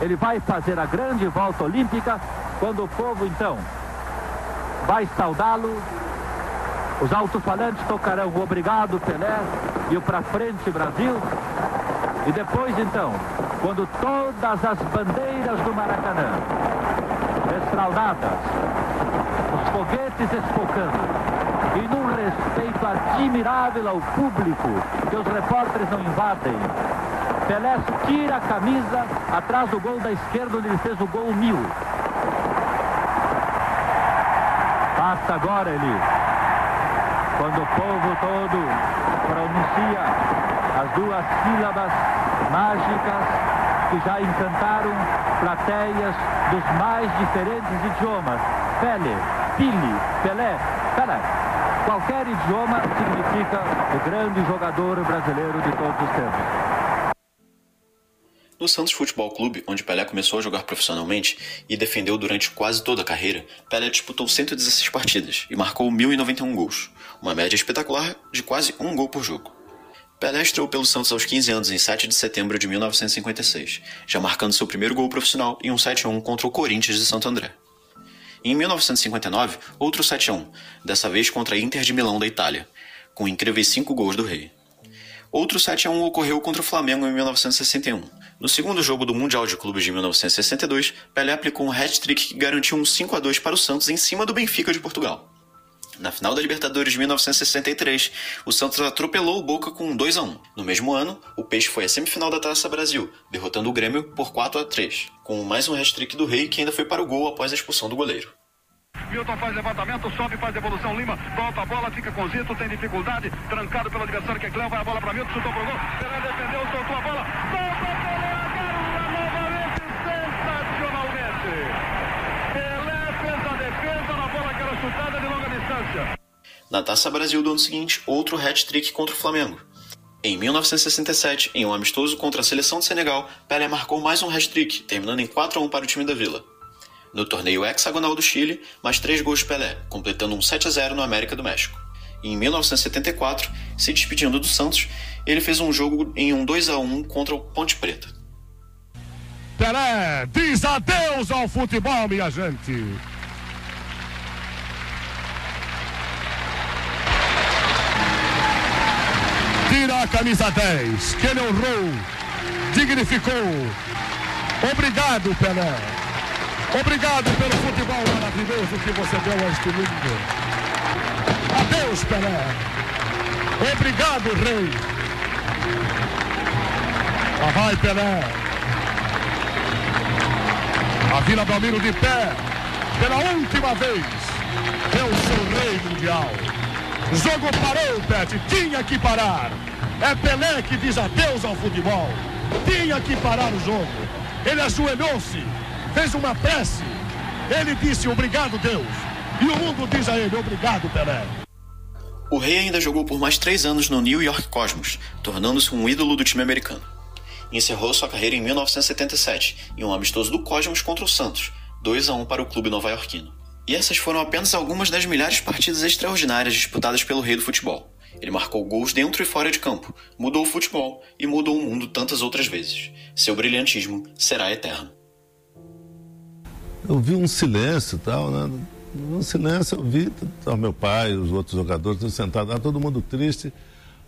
Ele vai fazer a grande volta olímpica quando o povo então vai saudá-lo. Os alto-falantes tocarão o Obrigado Pelé e o Pra Frente Brasil. E depois então, quando todas as bandeiras do Maracanã, estraldadas, os foguetes espocando, e num respeito admirável ao público, que os repórteres não invadem. Pelé tira a camisa atrás do gol da esquerda, onde ele fez o gol mil. Passa agora ele, quando o povo todo pronuncia as duas sílabas mágicas que já encantaram plateias dos mais diferentes idiomas. Pele, Pili, Pelé, Pelé. Qualquer idioma significa o grande jogador brasileiro de todos os tempos. No Santos Futebol Clube, onde Pelé começou a jogar profissionalmente e defendeu durante quase toda a carreira, Pelé disputou 116 partidas e marcou 1.091 gols, uma média espetacular de quase um gol por jogo. Pelé estreou pelo Santos aos 15 anos em 7 de setembro de 1956, já marcando seu primeiro gol profissional em um 7-1 contra o Corinthians de Santo André. Em 1959, outro 7-1, dessa vez contra a Inter de Milão da Itália, com incríveis 5 gols do Rei. Outro 7-1 ocorreu contra o Flamengo em 1961. No segundo jogo do Mundial de Clubes de 1962, Pelé aplicou um hat-trick que garantiu um 5 a 2 para o Santos em cima do Benfica de Portugal. Na final da Libertadores de 1963, o Santos atropelou o Boca com 2 a 1. No mesmo ano, o Peixe foi à semifinal da Taça Brasil, derrotando o Grêmio por 4 a 3, com mais um hat-trick do Rei que ainda foi para o gol após a expulsão do goleiro. Milton faz levantamento, sobe, faz devolução, Lima, volta a bola, fica com Zito, tem dificuldade, trancado pelo adversário que é Cleo, vai a bola para Milton, chutou pro gol, Pelé defendeu, soltou a bola, Pelé, agarra novamente, sensacionalmente. Pelé fez a defesa de longa distância. Na Taça Brasil do ano seguinte, outro hat-trick contra o Flamengo. Em 1967, em um amistoso contra a seleção de Senegal, Pelé marcou mais um hat-trick, terminando em 4 a 1 para o time da Vila. No torneio hexagonal do Chile, mais três gols de Pelé, completando um 7 a 0 no América do México. E em 1974, se despedindo do Santos, ele fez um jogo em um 2 a 1 contra o Ponte Preta. Pelé diz adeus ao futebol, minha gente. Tira a camisa 10, que ele honrou, dignificou. Obrigado, Pelé. Obrigado pelo futebol maravilhoso que você deu a este mundo. Adeus, Pelé. Obrigado, Rei. Lá vai, Pelé. A Vila Belmiro de pé, pela última vez, é o seu rei mundial. Jogo parou, Pet, tinha que parar. É Pelé que diz adeus ao futebol. Tinha que parar o jogo. Ele ajoelhou-se, fez uma prece. Ele disse obrigado, Deus. E o mundo diz a ele obrigado, Pelé. O Rei ainda jogou por mais três anos no New York Cosmos, tornando-se um ídolo do time americano. Encerrou sua carreira em 1977, em um amistoso do Cosmos contra o Santos, 2 a 1 para o clube nova-iorquino. E essas foram apenas algumas das milhares de partidas extraordinárias disputadas pelo Rei do Futebol. Ele marcou gols dentro e fora de campo, mudou o futebol e mudou o mundo tantas outras vezes. Seu brilhantismo será eterno. Eu vi um silêncio tal, né? No silêncio eu vi tá, meu pai, os outros jogadores, todos sentados, todo mundo triste.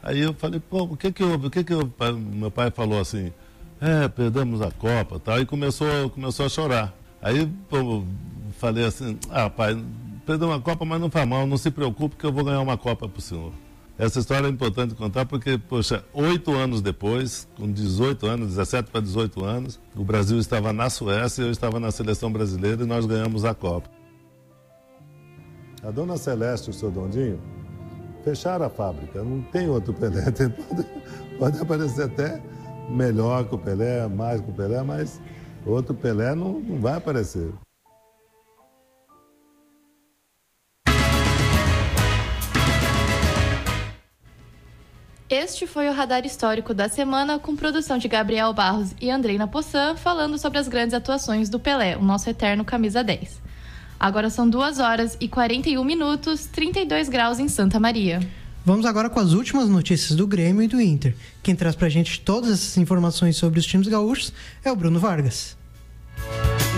Aí eu falei, pô, o que que houve? O que que houve? Meu pai falou assim, é, perdemos a Copa tal, e começou, começou a chorar. Aí pô, falei assim, ah, pai, perdemos a Copa, mas não faz mal, não se preocupe que eu vou ganhar uma Copa pro senhor. Essa história é importante contar porque, poxa, oito anos depois, com 18 anos, 17 para 18 anos, o Brasil estava na Suécia, eu estava na seleção brasileira e nós ganhamos a Copa. A dona Celeste e o seu Dondinho fecharam a fábrica, não tem outro Pelé. Pode, pode aparecer até melhor que o Pelé, mais que o Pelé, mas outro Pelé não, não vai aparecer. Este foi o Radar Histórico da semana, com produção de Gabriel Barros e Andreina Poçan, falando sobre as grandes atuações do Pelé, o nosso eterno camisa 10. Agora são 2 horas e 41 minutos, 32 graus em Santa Maria. Vamos agora com as últimas notícias do Grêmio e do Inter. Quem traz pra gente todas essas informações sobre os times gaúchos é o Bruno Vargas.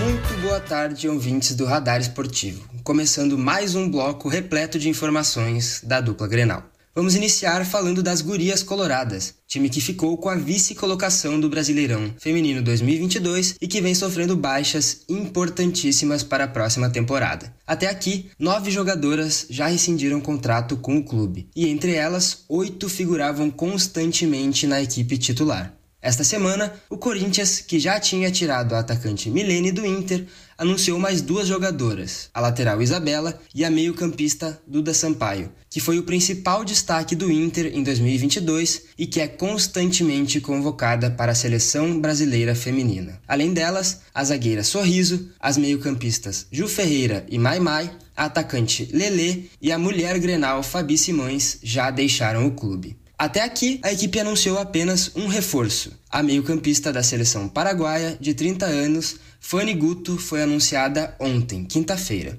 Muito boa tarde, ouvintes do Radar Esportivo. Começando mais um bloco repleto de informações da dupla Grenal. Vamos iniciar falando das Gurias Coloradas, time que ficou com a vice-colocação do Brasileirão Feminino 2022 e que vem sofrendo baixas importantíssimas para a próxima temporada. Até aqui, nove jogadoras já rescindiram contrato com o clube, e entre elas, oito figuravam constantemente na equipe titular. Esta semana, o Corinthians, que já tinha tirado a atacante Milene do Inter, anunciou mais duas jogadoras, a lateral Isabela e a meio-campista Duda Sampaio, que foi o principal destaque do Inter em 2022 e que é constantemente convocada para a seleção brasileira feminina. Além delas, a zagueira Sorriso, as meio-campistas Ju Ferreira e Mai Mai, a atacante Lelê e a mulher Grenal Fabi Simões já deixaram o clube. Até aqui, a equipe anunciou apenas um reforço. A meio-campista da seleção paraguaia, de 30 anos, Fanny Guto, foi anunciada ontem, quinta-feira.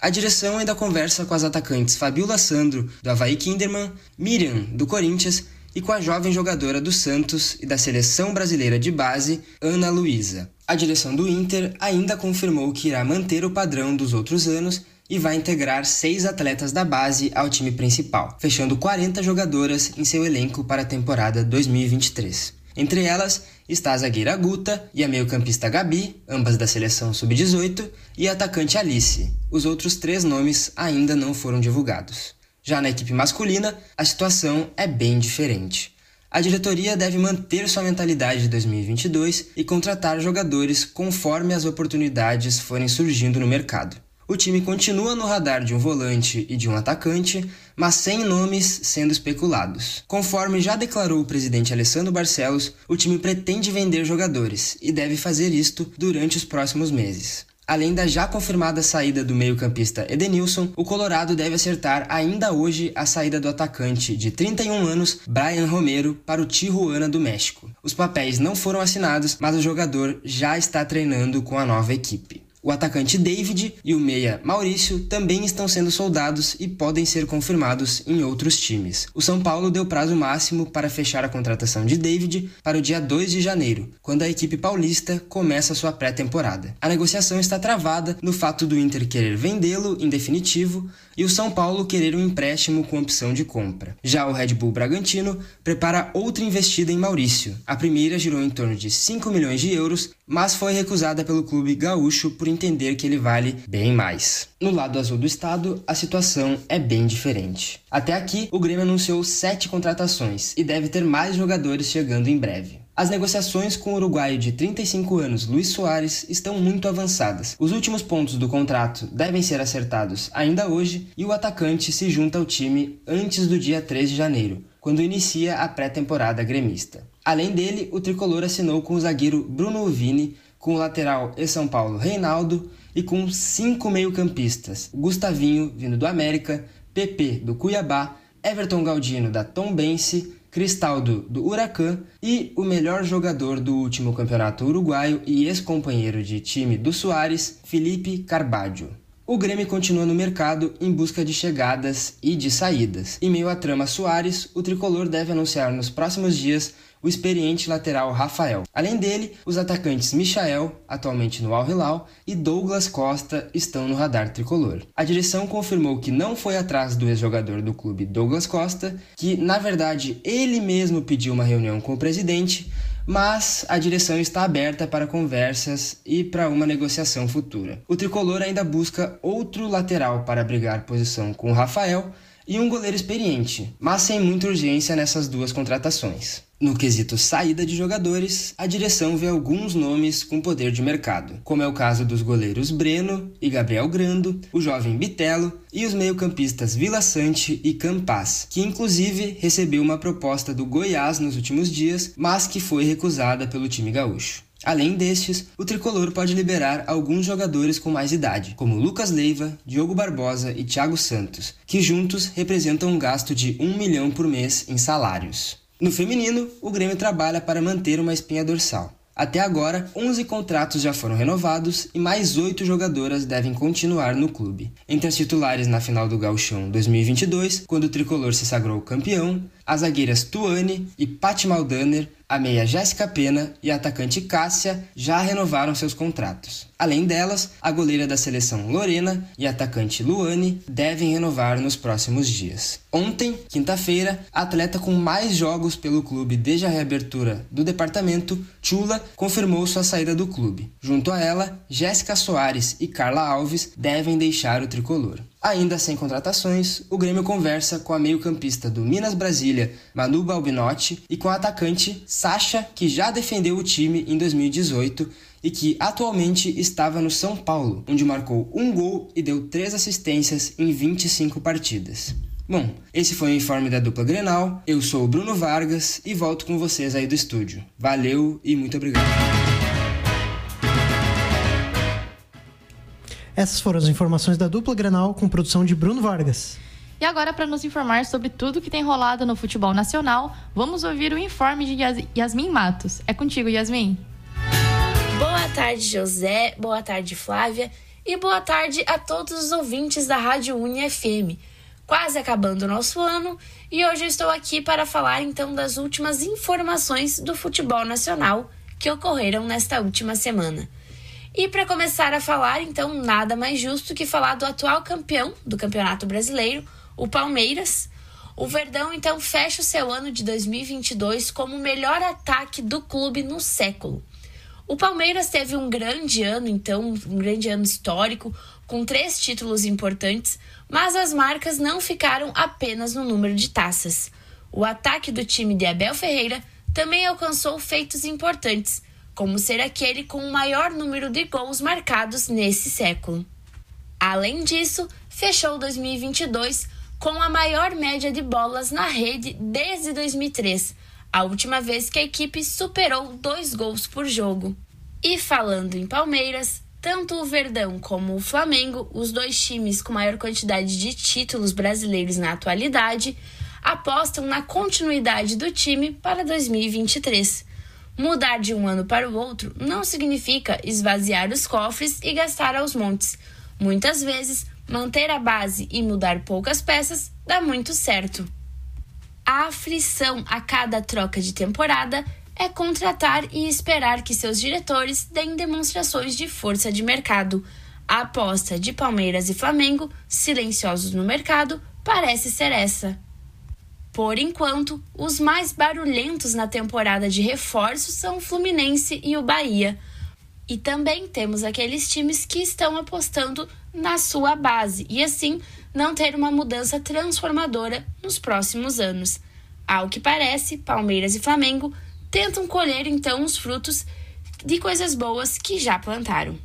A direção ainda conversa com as atacantes Fabiola Sandro, do Havaí Kinderman, Miriam, do Corinthians, e com a jovem jogadora do Santos e da seleção brasileira de base, Ana Luísa. A direção do Inter ainda confirmou que irá manter o padrão dos outros anos e vai integrar seis atletas da base ao time principal, fechando 40 jogadoras em seu elenco para a temporada 2023. Entre elas está a zagueira Guta e a meio-campista Gabi, ambas da seleção sub-18, e a atacante Alice. Os outros três nomes ainda não foram divulgados. Já na equipe masculina, a situação é bem diferente. A diretoria deve manter sua mentalidade de 2022 e contratar jogadores conforme as oportunidades forem surgindo no mercado. O time continua no radar de um volante e de um atacante, mas sem nomes sendo especulados. Conforme já declarou o presidente Alessandro Barcelos, o time pretende vender jogadores e deve fazer isto durante os próximos meses. Além da já confirmada saída do meio-campista Edenilson, o Colorado deve acertar ainda hoje a saída do atacante de 31 anos, Brian Romero, para o Tijuana do México. Os papéis não foram assinados, mas o jogador já está treinando com a nova equipe. O atacante David e o meia Maurício também estão sendo soldados e podem ser confirmados em outros times. O São Paulo deu prazo máximo para fechar a contratação de David para o dia 2 de janeiro, quando a equipe paulista começa sua pré-temporada. A negociação está travada no fato do Inter querer vendê-lo em definitivo e o São Paulo querer um empréstimo com opção de compra. Já o Red Bull Bragantino prepara outra investida em Maurício. A primeira girou em torno de 5 milhões de euros, mas foi recusada pelo clube gaúcho por entender que ele vale bem mais. No lado azul do estado, a situação é bem diferente. Até aqui, o Grêmio anunciou sete contratações e deve ter mais jogadores chegando em breve. As negociações com o uruguaio de 35 anos, Luiz Soares, estão muito avançadas. Os últimos pontos do contrato devem ser acertados ainda hoje e o atacante se junta ao time antes do dia 3 de janeiro, quando inicia a pré-temporada gremista. Além dele, o tricolor assinou com o zagueiro Bruno Vini, com o lateral e São Paulo Reinaldo e com cinco meio-campistas: Gustavinho, vindo do América, PP do Cuiabá, Everton Galdino da Tombense, Cristaldo do Huracan e o melhor jogador do último campeonato uruguaio e ex-companheiro de time do Soares, Felipe Carbaggio. O Grêmio continua no mercado em busca de chegadas e de saídas. Em meio à trama Soares, o tricolor deve anunciar nos próximos dias o experiente lateral Rafael. Além dele, os atacantes Michael, atualmente no Al Hilal, e Douglas Costa estão no radar tricolor. A direção confirmou que não foi atrás do ex-jogador do clube Douglas Costa, que na verdade ele mesmo pediu uma reunião com o presidente, mas a direção está aberta para conversas e para uma negociação futura. O tricolor ainda busca outro lateral para brigar posição com o Rafael e um goleiro experiente, mas sem muita urgência nessas duas contratações. No quesito saída de jogadores, a direção vê alguns nomes com poder de mercado, como é o caso dos goleiros Breno e Gabriel Grando, o jovem Bitelo e os meio-campistas Vila Sante e Campas, que inclusive recebeu uma proposta do Goiás nos últimos dias, mas que foi recusada pelo time gaúcho. Além destes, o tricolor pode liberar alguns jogadores com mais idade, como Lucas Leiva, Diogo Barbosa e Thiago Santos, que juntos representam um gasto de 1 milhão por mês em salários. No feminino, o Grêmio trabalha para manter uma espinha dorsal. Até agora, 11 contratos já foram renovados e mais 8 jogadoras devem continuar no clube. Entre as titulares na final do Gauchão 2022, quando o tricolor se sagrou campeão, as zagueiras Tuane e Patti Maldaner, a meia Jéssica Pena e a atacante Cássia já renovaram seus contratos. Além delas, a goleira da seleção Lorena e a atacante Luane devem renovar nos próximos dias. Ontem, quinta-feira, a atleta com mais jogos pelo clube desde a reabertura do departamento, Chula, confirmou sua saída do clube. Junto a ela, Jéssica Soares e Carla Alves devem deixar o tricolor. Ainda sem contratações, o Grêmio conversa com a meio-campista do Minas Brasília, Manu Balbinotti, e com a atacante Sasha, que já defendeu o time em 2018 e que atualmente estava no São Paulo, onde marcou um gol e deu três assistências em 25 partidas. Bom, esse foi o informe da dupla Grenal. Eu sou o Bruno Vargas e volto com vocês aí do estúdio. Valeu e muito obrigado. Essas foram as informações da dupla Grenal com produção de Bruno Vargas. E agora, para nos informar sobre tudo que tem rolado no futebol nacional, vamos ouvir o informe de Yas Yasmin Matos. É contigo, Yasmin. Boa tarde, José. Boa tarde, Flávia. E boa tarde a todos os ouvintes da Rádio Uni FM. Quase acabando o nosso ano e hoje eu estou aqui para falar então das últimas informações do futebol nacional que ocorreram nesta última semana. E para começar a falar, então, nada mais justo que falar do atual campeão do Campeonato Brasileiro, o Palmeiras, O Verdão então fecha o seu ano de 2022 como o melhor ataque do clube no século. O Palmeiras teve um grande ano, então, um grande ano histórico, com três títulos importantes, mas as marcas não ficaram apenas no número de taças. O ataque do time de Abel Ferreira também alcançou feitos importantes, como ser aquele com o maior número de gols marcados nesse século. Além disso, fechou 2022 com a maior média de bolas na rede desde 2003, a última vez que a equipe superou dois gols por jogo. E falando em Palmeiras, tanto o Verdão como o Flamengo, os dois times com maior quantidade de títulos brasileiros na atualidade, apostam na continuidade do time para 2023. Mudar de um ano para o outro não significa esvaziar os cofres e gastar aos montes. Muitas vezes, manter a base e mudar poucas peças dá muito certo. A aflição a cada troca de temporada é contratar e esperar que seus diretores deem demonstrações de força de mercado. A aposta de Palmeiras e Flamengo, silenciosos no mercado, parece ser essa. Por enquanto, os mais barulhentos na temporada de reforços são o Fluminense e o Bahia. E também temos aqueles times que estão apostando na sua base e assim não ter uma mudança transformadora nos próximos anos. Ao que parece, Palmeiras e Flamengo tentam colher então os frutos de coisas boas que já plantaram.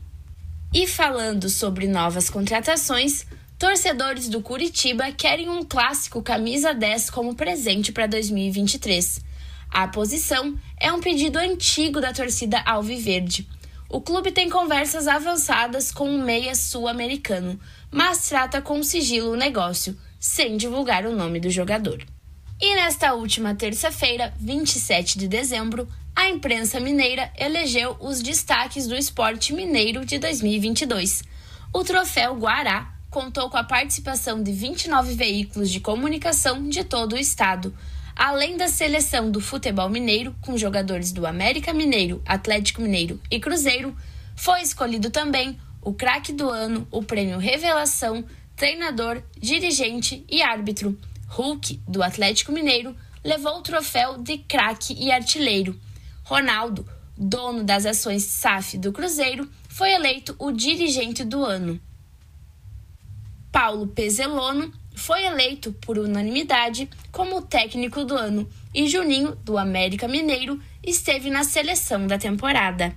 E falando sobre novas contratações, Torcedores do Curitiba querem um clássico camisa 10 como presente para 2023. A posição é um pedido antigo da torcida Alviverde. O clube tem conversas avançadas com um meia sul-americano, mas trata com sigilo o negócio, sem divulgar o nome do jogador. E nesta última terça-feira, 27 de dezembro, a imprensa mineira elegeu os destaques do esporte mineiro de 2022. O troféu Guará contou com a participação de 29 veículos de comunicação de todo o estado, além da seleção do futebol mineiro, com jogadores do América Mineiro, Atlético Mineiro e Cruzeiro, foi escolhido também o craque do ano, o prêmio Revelação, treinador, dirigente e árbitro. Hulk, do Atlético Mineiro, levou o troféu de craque e artilheiro. Ronaldo, dono das ações SAF do Cruzeiro, foi eleito o dirigente do ano. Paulo Pezelono foi eleito por unanimidade como técnico do ano e Juninho, do América Mineiro, esteve na seleção da temporada.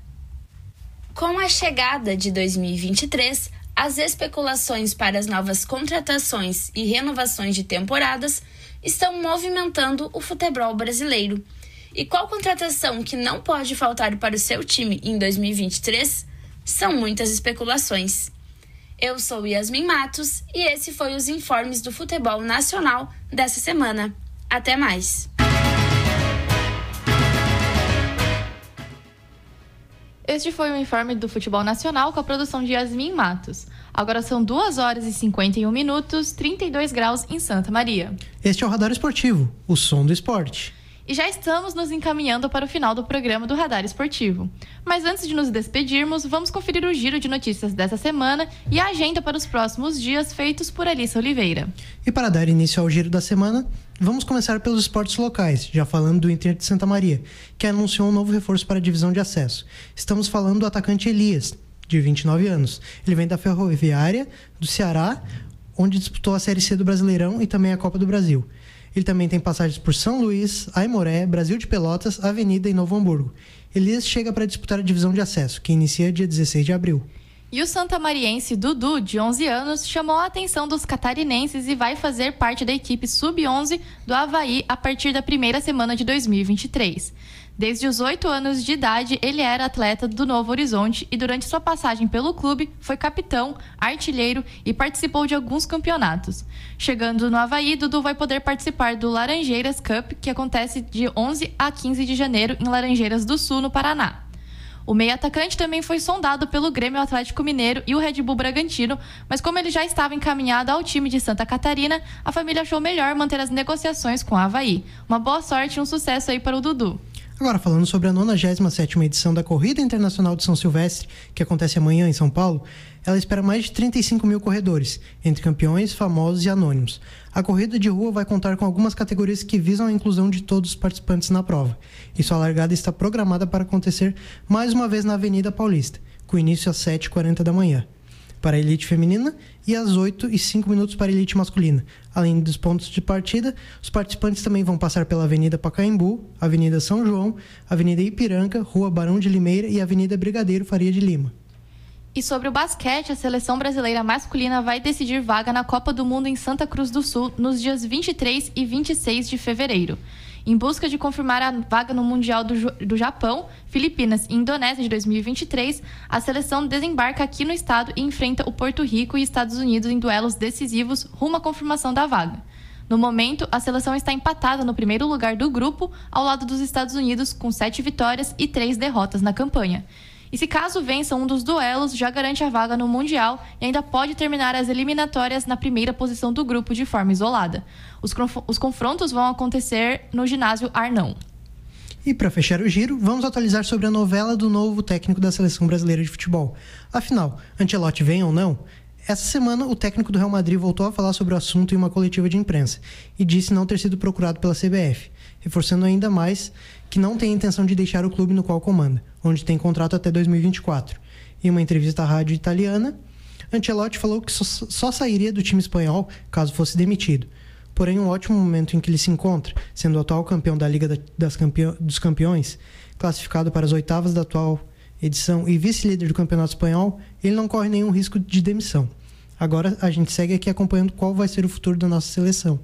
Com a chegada de 2023, as especulações para as novas contratações e renovações de temporadas estão movimentando o futebol brasileiro. E qual contratação que não pode faltar para o seu time em 2023? São muitas especulações. Eu sou Yasmin Matos e esse foi os informes do futebol nacional dessa semana. Até mais! Este foi o informe do futebol nacional com a produção de Yasmin Matos. Agora são 2 horas e 51 minutos, 32 graus em Santa Maria. Este é o Radar Esportivo, o som do esporte. E já estamos nos encaminhando para o final do programa do Radar Esportivo. Mas antes de nos despedirmos, vamos conferir o giro de notícias dessa semana e a agenda para os próximos dias feitos por Alissa Oliveira. E para dar início ao giro da semana, vamos começar pelos esportes locais, já falando do Inter de Santa Maria, que anunciou um novo reforço para a divisão de acesso. Estamos falando do atacante Elias, de 29 anos. Ele vem da Ferroviária, do Ceará, onde disputou a Série C do Brasileirão e também a Copa do Brasil. Ele também tem passagens por São Luís, Aimoré, Brasil de Pelotas, Avenida e Novo Hamburgo. Elias chega para disputar a divisão de acesso, que inicia dia 16 de abril. E o santamariense Dudu, de 11 anos, chamou a atenção dos catarinenses e vai fazer parte da equipe sub-11 do Havaí a partir da primeira semana de 2023. Desde os oito anos de idade, ele era atleta do Novo Horizonte e, durante sua passagem pelo clube, foi capitão, artilheiro e participou de alguns campeonatos. Chegando no Havaí, Dudu vai poder participar do Laranjeiras Cup, que acontece de 11 a 15 de janeiro em Laranjeiras do Sul, no Paraná. O meio atacante também foi sondado pelo Grêmio Atlético Mineiro e o Red Bull Bragantino, mas como ele já estava encaminhado ao time de Santa Catarina, a família achou melhor manter as negociações com o Havaí. Uma boa sorte e um sucesso aí para o Dudu. Agora, falando sobre a 97 edição da Corrida Internacional de São Silvestre, que acontece amanhã em São Paulo, ela espera mais de 35 mil corredores, entre campeões, famosos e anônimos. A corrida de rua vai contar com algumas categorias que visam a inclusão de todos os participantes na prova, e sua largada está programada para acontecer mais uma vez na Avenida Paulista, com início às 7h40 da manhã para a elite feminina e às 8 e 5 minutos para a elite masculina. Além dos pontos de partida, os participantes também vão passar pela Avenida Pacaembu, Avenida São João, Avenida Ipiranga, Rua Barão de Limeira e Avenida Brigadeiro Faria de Lima. E sobre o basquete, a seleção brasileira masculina vai decidir vaga na Copa do Mundo em Santa Cruz do Sul nos dias 23 e 26 de fevereiro. Em busca de confirmar a vaga no Mundial do, do Japão, Filipinas e Indonésia de 2023, a seleção desembarca aqui no estado e enfrenta o Porto Rico e Estados Unidos em duelos decisivos rumo à confirmação da vaga. No momento, a seleção está empatada no primeiro lugar do grupo, ao lado dos Estados Unidos, com sete vitórias e três derrotas na campanha. E se caso vença um dos duelos, já garante a vaga no Mundial e ainda pode terminar as eliminatórias na primeira posição do grupo de forma isolada. Os, os confrontos vão acontecer no ginásio Arnão. E para fechar o giro, vamos atualizar sobre a novela do novo técnico da seleção brasileira de futebol. Afinal, Ancelotti vem ou não? Essa semana, o técnico do Real Madrid voltou a falar sobre o assunto em uma coletiva de imprensa e disse não ter sido procurado pela CBF, reforçando ainda mais que não tem intenção de deixar o clube no qual comanda, onde tem contrato até 2024. Em uma entrevista à rádio italiana, Ancelotti falou que só, sairia do time espanhol caso fosse demitido. Porém, um ótimo momento em que ele se encontra, sendo o atual campeão da Liga das dos Campeões, classificado para as oitavas da atual edição e vice-líder do Campeonato Espanhol, ele não corre nenhum risco de demissão. Agora a gente segue aqui acompanhando qual vai ser o futuro da nossa seleção.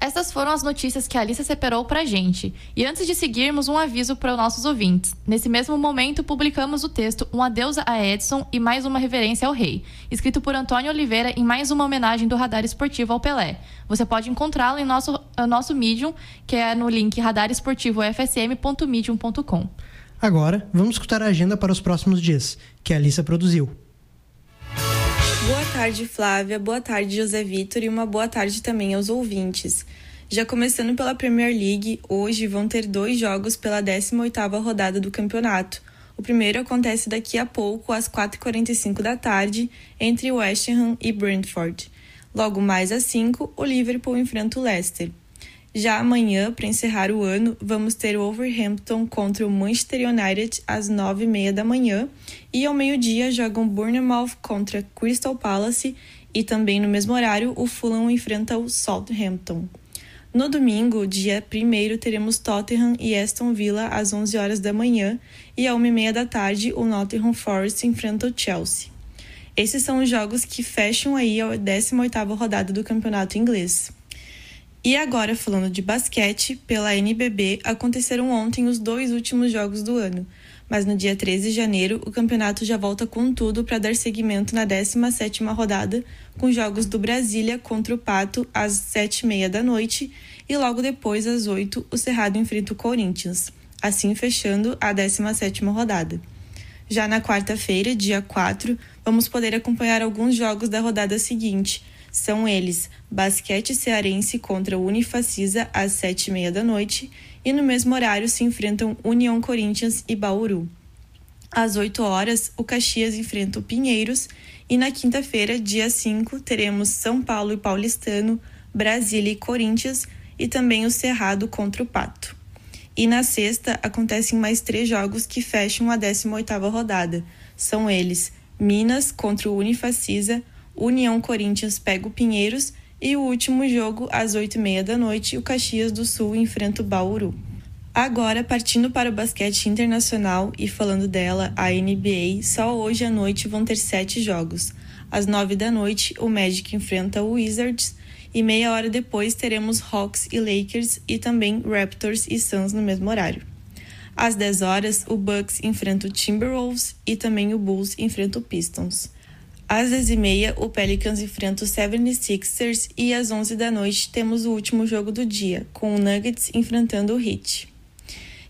Essas foram as notícias que a Alice separou pra gente. E antes de seguirmos, um aviso para os nossos ouvintes. Nesse mesmo momento, publicamos o texto Um Adeus a Edson e mais uma reverência ao rei, escrito por Antônio Oliveira em mais uma homenagem do Radar Esportivo ao Pelé. Você pode encontrá-lo em nosso, nosso Medium, que é no link radaresportivofsm.medium.com. Agora, vamos escutar a agenda para os próximos dias, que a Alissa produziu. Boa tarde, Flávia. Boa tarde, José Vitor. E uma boa tarde também aos ouvintes. Já começando pela Premier League, hoje vão ter dois jogos pela 18ª rodada do campeonato. O primeiro acontece daqui a pouco, às 4h45 da tarde, entre West Ham e Brentford. Logo mais às 5, o Liverpool enfrenta o Leicester. Já amanhã, para encerrar o ano, vamos ter o Wolverhampton contra o Manchester United às 9h30 da manhã e ao meio-dia jogam Bournemouth contra Crystal Palace e também no mesmo horário o Fulham enfrenta o Southampton. No domingo, dia 1 teremos Tottenham e Aston Villa às 11 horas da manhã e à 1h30 da tarde o Nottingham Forest enfrenta o Chelsea. Esses são os jogos que fecham aí a 18ª rodada do campeonato inglês. E agora, falando de basquete, pela NBB aconteceram ontem os dois últimos jogos do ano, mas no dia 13 de janeiro o campeonato já volta com tudo para dar seguimento na 17ª rodada, com jogos do Brasília contra o Pato às 7h30 da noite e logo depois às 8 o Cerrado enfrenta o Corinthians, assim fechando a 17ª rodada. Já na quarta-feira, dia 4, vamos poder acompanhar alguns jogos da rodada seguinte, são eles Basquete Cearense contra Unifacisa às sete e meia da noite e no mesmo horário se enfrentam União Corinthians e Bauru. Às 8 horas, o Caxias enfrenta o Pinheiros e na quinta-feira, dia 5, teremos São Paulo e Paulistano, Brasília e Corinthians e também o Cerrado contra o Pato. E na sexta acontecem mais três jogos que fecham a 18ª rodada. São eles Minas contra o Unifacisa, União Corinthians pega o Pinheiros e o último jogo, às 8h30 da noite, o Caxias do Sul enfrenta o Bauru. Agora, partindo para o basquete internacional e falando dela, a NBA, só hoje à noite vão ter sete jogos. Às nove da noite, o Magic enfrenta o Wizards e meia hora depois teremos Hawks e Lakers e também Raptors e Suns no mesmo horário. Às 10 horas, o Bucks enfrenta o Timberwolves e também o Bulls enfrenta o Pistons. Às 10h30, o Pelicans enfrenta o 76ers e às 11 da noite temos o último jogo do dia, com o Nuggets enfrentando o Heat.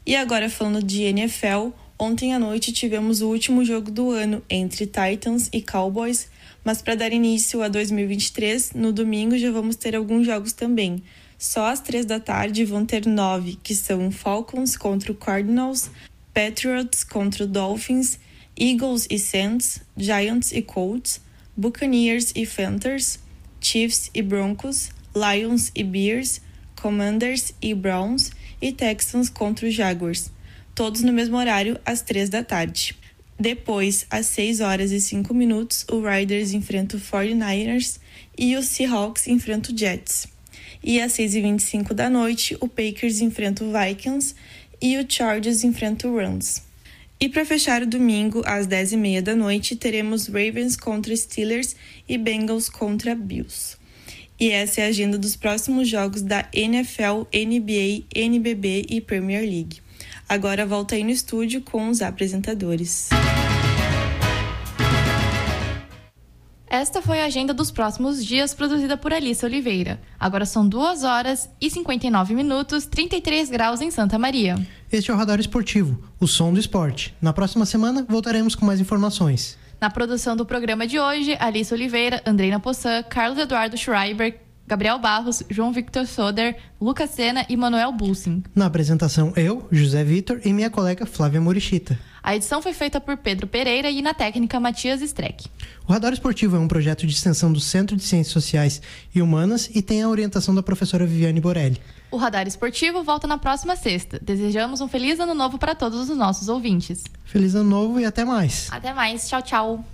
E agora falando de NFL, ontem à noite tivemos o último jogo do ano entre Titans e Cowboys, mas para dar início a 2023, no domingo já vamos ter alguns jogos também. Só às três da tarde vão ter nove, que são Falcons contra o Cardinals, Patriots contra o Dolphins, Eagles e Saints, Giants e Colts, Buccaneers e Panthers, Chiefs e Broncos, Lions e Bears, Commanders e Browns e Texans contra os Jaguars, todos no mesmo horário às três da tarde. Depois, às 6 horas e 5 minutos, o Riders enfrenta o 49ers e o Seahawks enfrenta o Jets. E às 6 e 25 da noite, o Packers enfrenta o Vikings e o Chargers enfrenta o Rams. E para fechar o domingo, às 10 e meia da noite, teremos Ravens contra Steelers e Bengals contra Bills. E essa é a agenda dos próximos jogos da NFL, NBA, NBB e Premier League. Agora volta aí no estúdio com os apresentadores. Esta foi a agenda dos próximos dias produzida por Alice Oliveira. Agora são 2 horas e 59 minutos, 33 graus em Santa Maria. Este é o Radar Esportivo, o som do esporte. Na próxima semana voltaremos com mais informações. Na produção do programa de hoje, Alice Oliveira, Andreina Possan, Carlos Eduardo Schreiber, Gabriel Barros, João Victor Soder, Lucas Sena e Manuel Bulsing. Na apresentação, eu, José Vitor e minha colega Flávia Morichita. A edição foi feita por Pedro Pereira e na técnica Matias Streck. O Radar Esportivo é um projeto de extensão do Centro de Ciências Sociais e Humanas e tem a orientação da professora Viviane Borelli. O Radar Esportivo volta na próxima sexta. Desejamos um feliz ano novo para todos os nossos ouvintes. Feliz ano novo e até mais. Até mais. Tchau, tchau.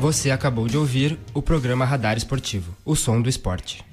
Você acabou de ouvir o programa Radar Esportivo, o som do esporte.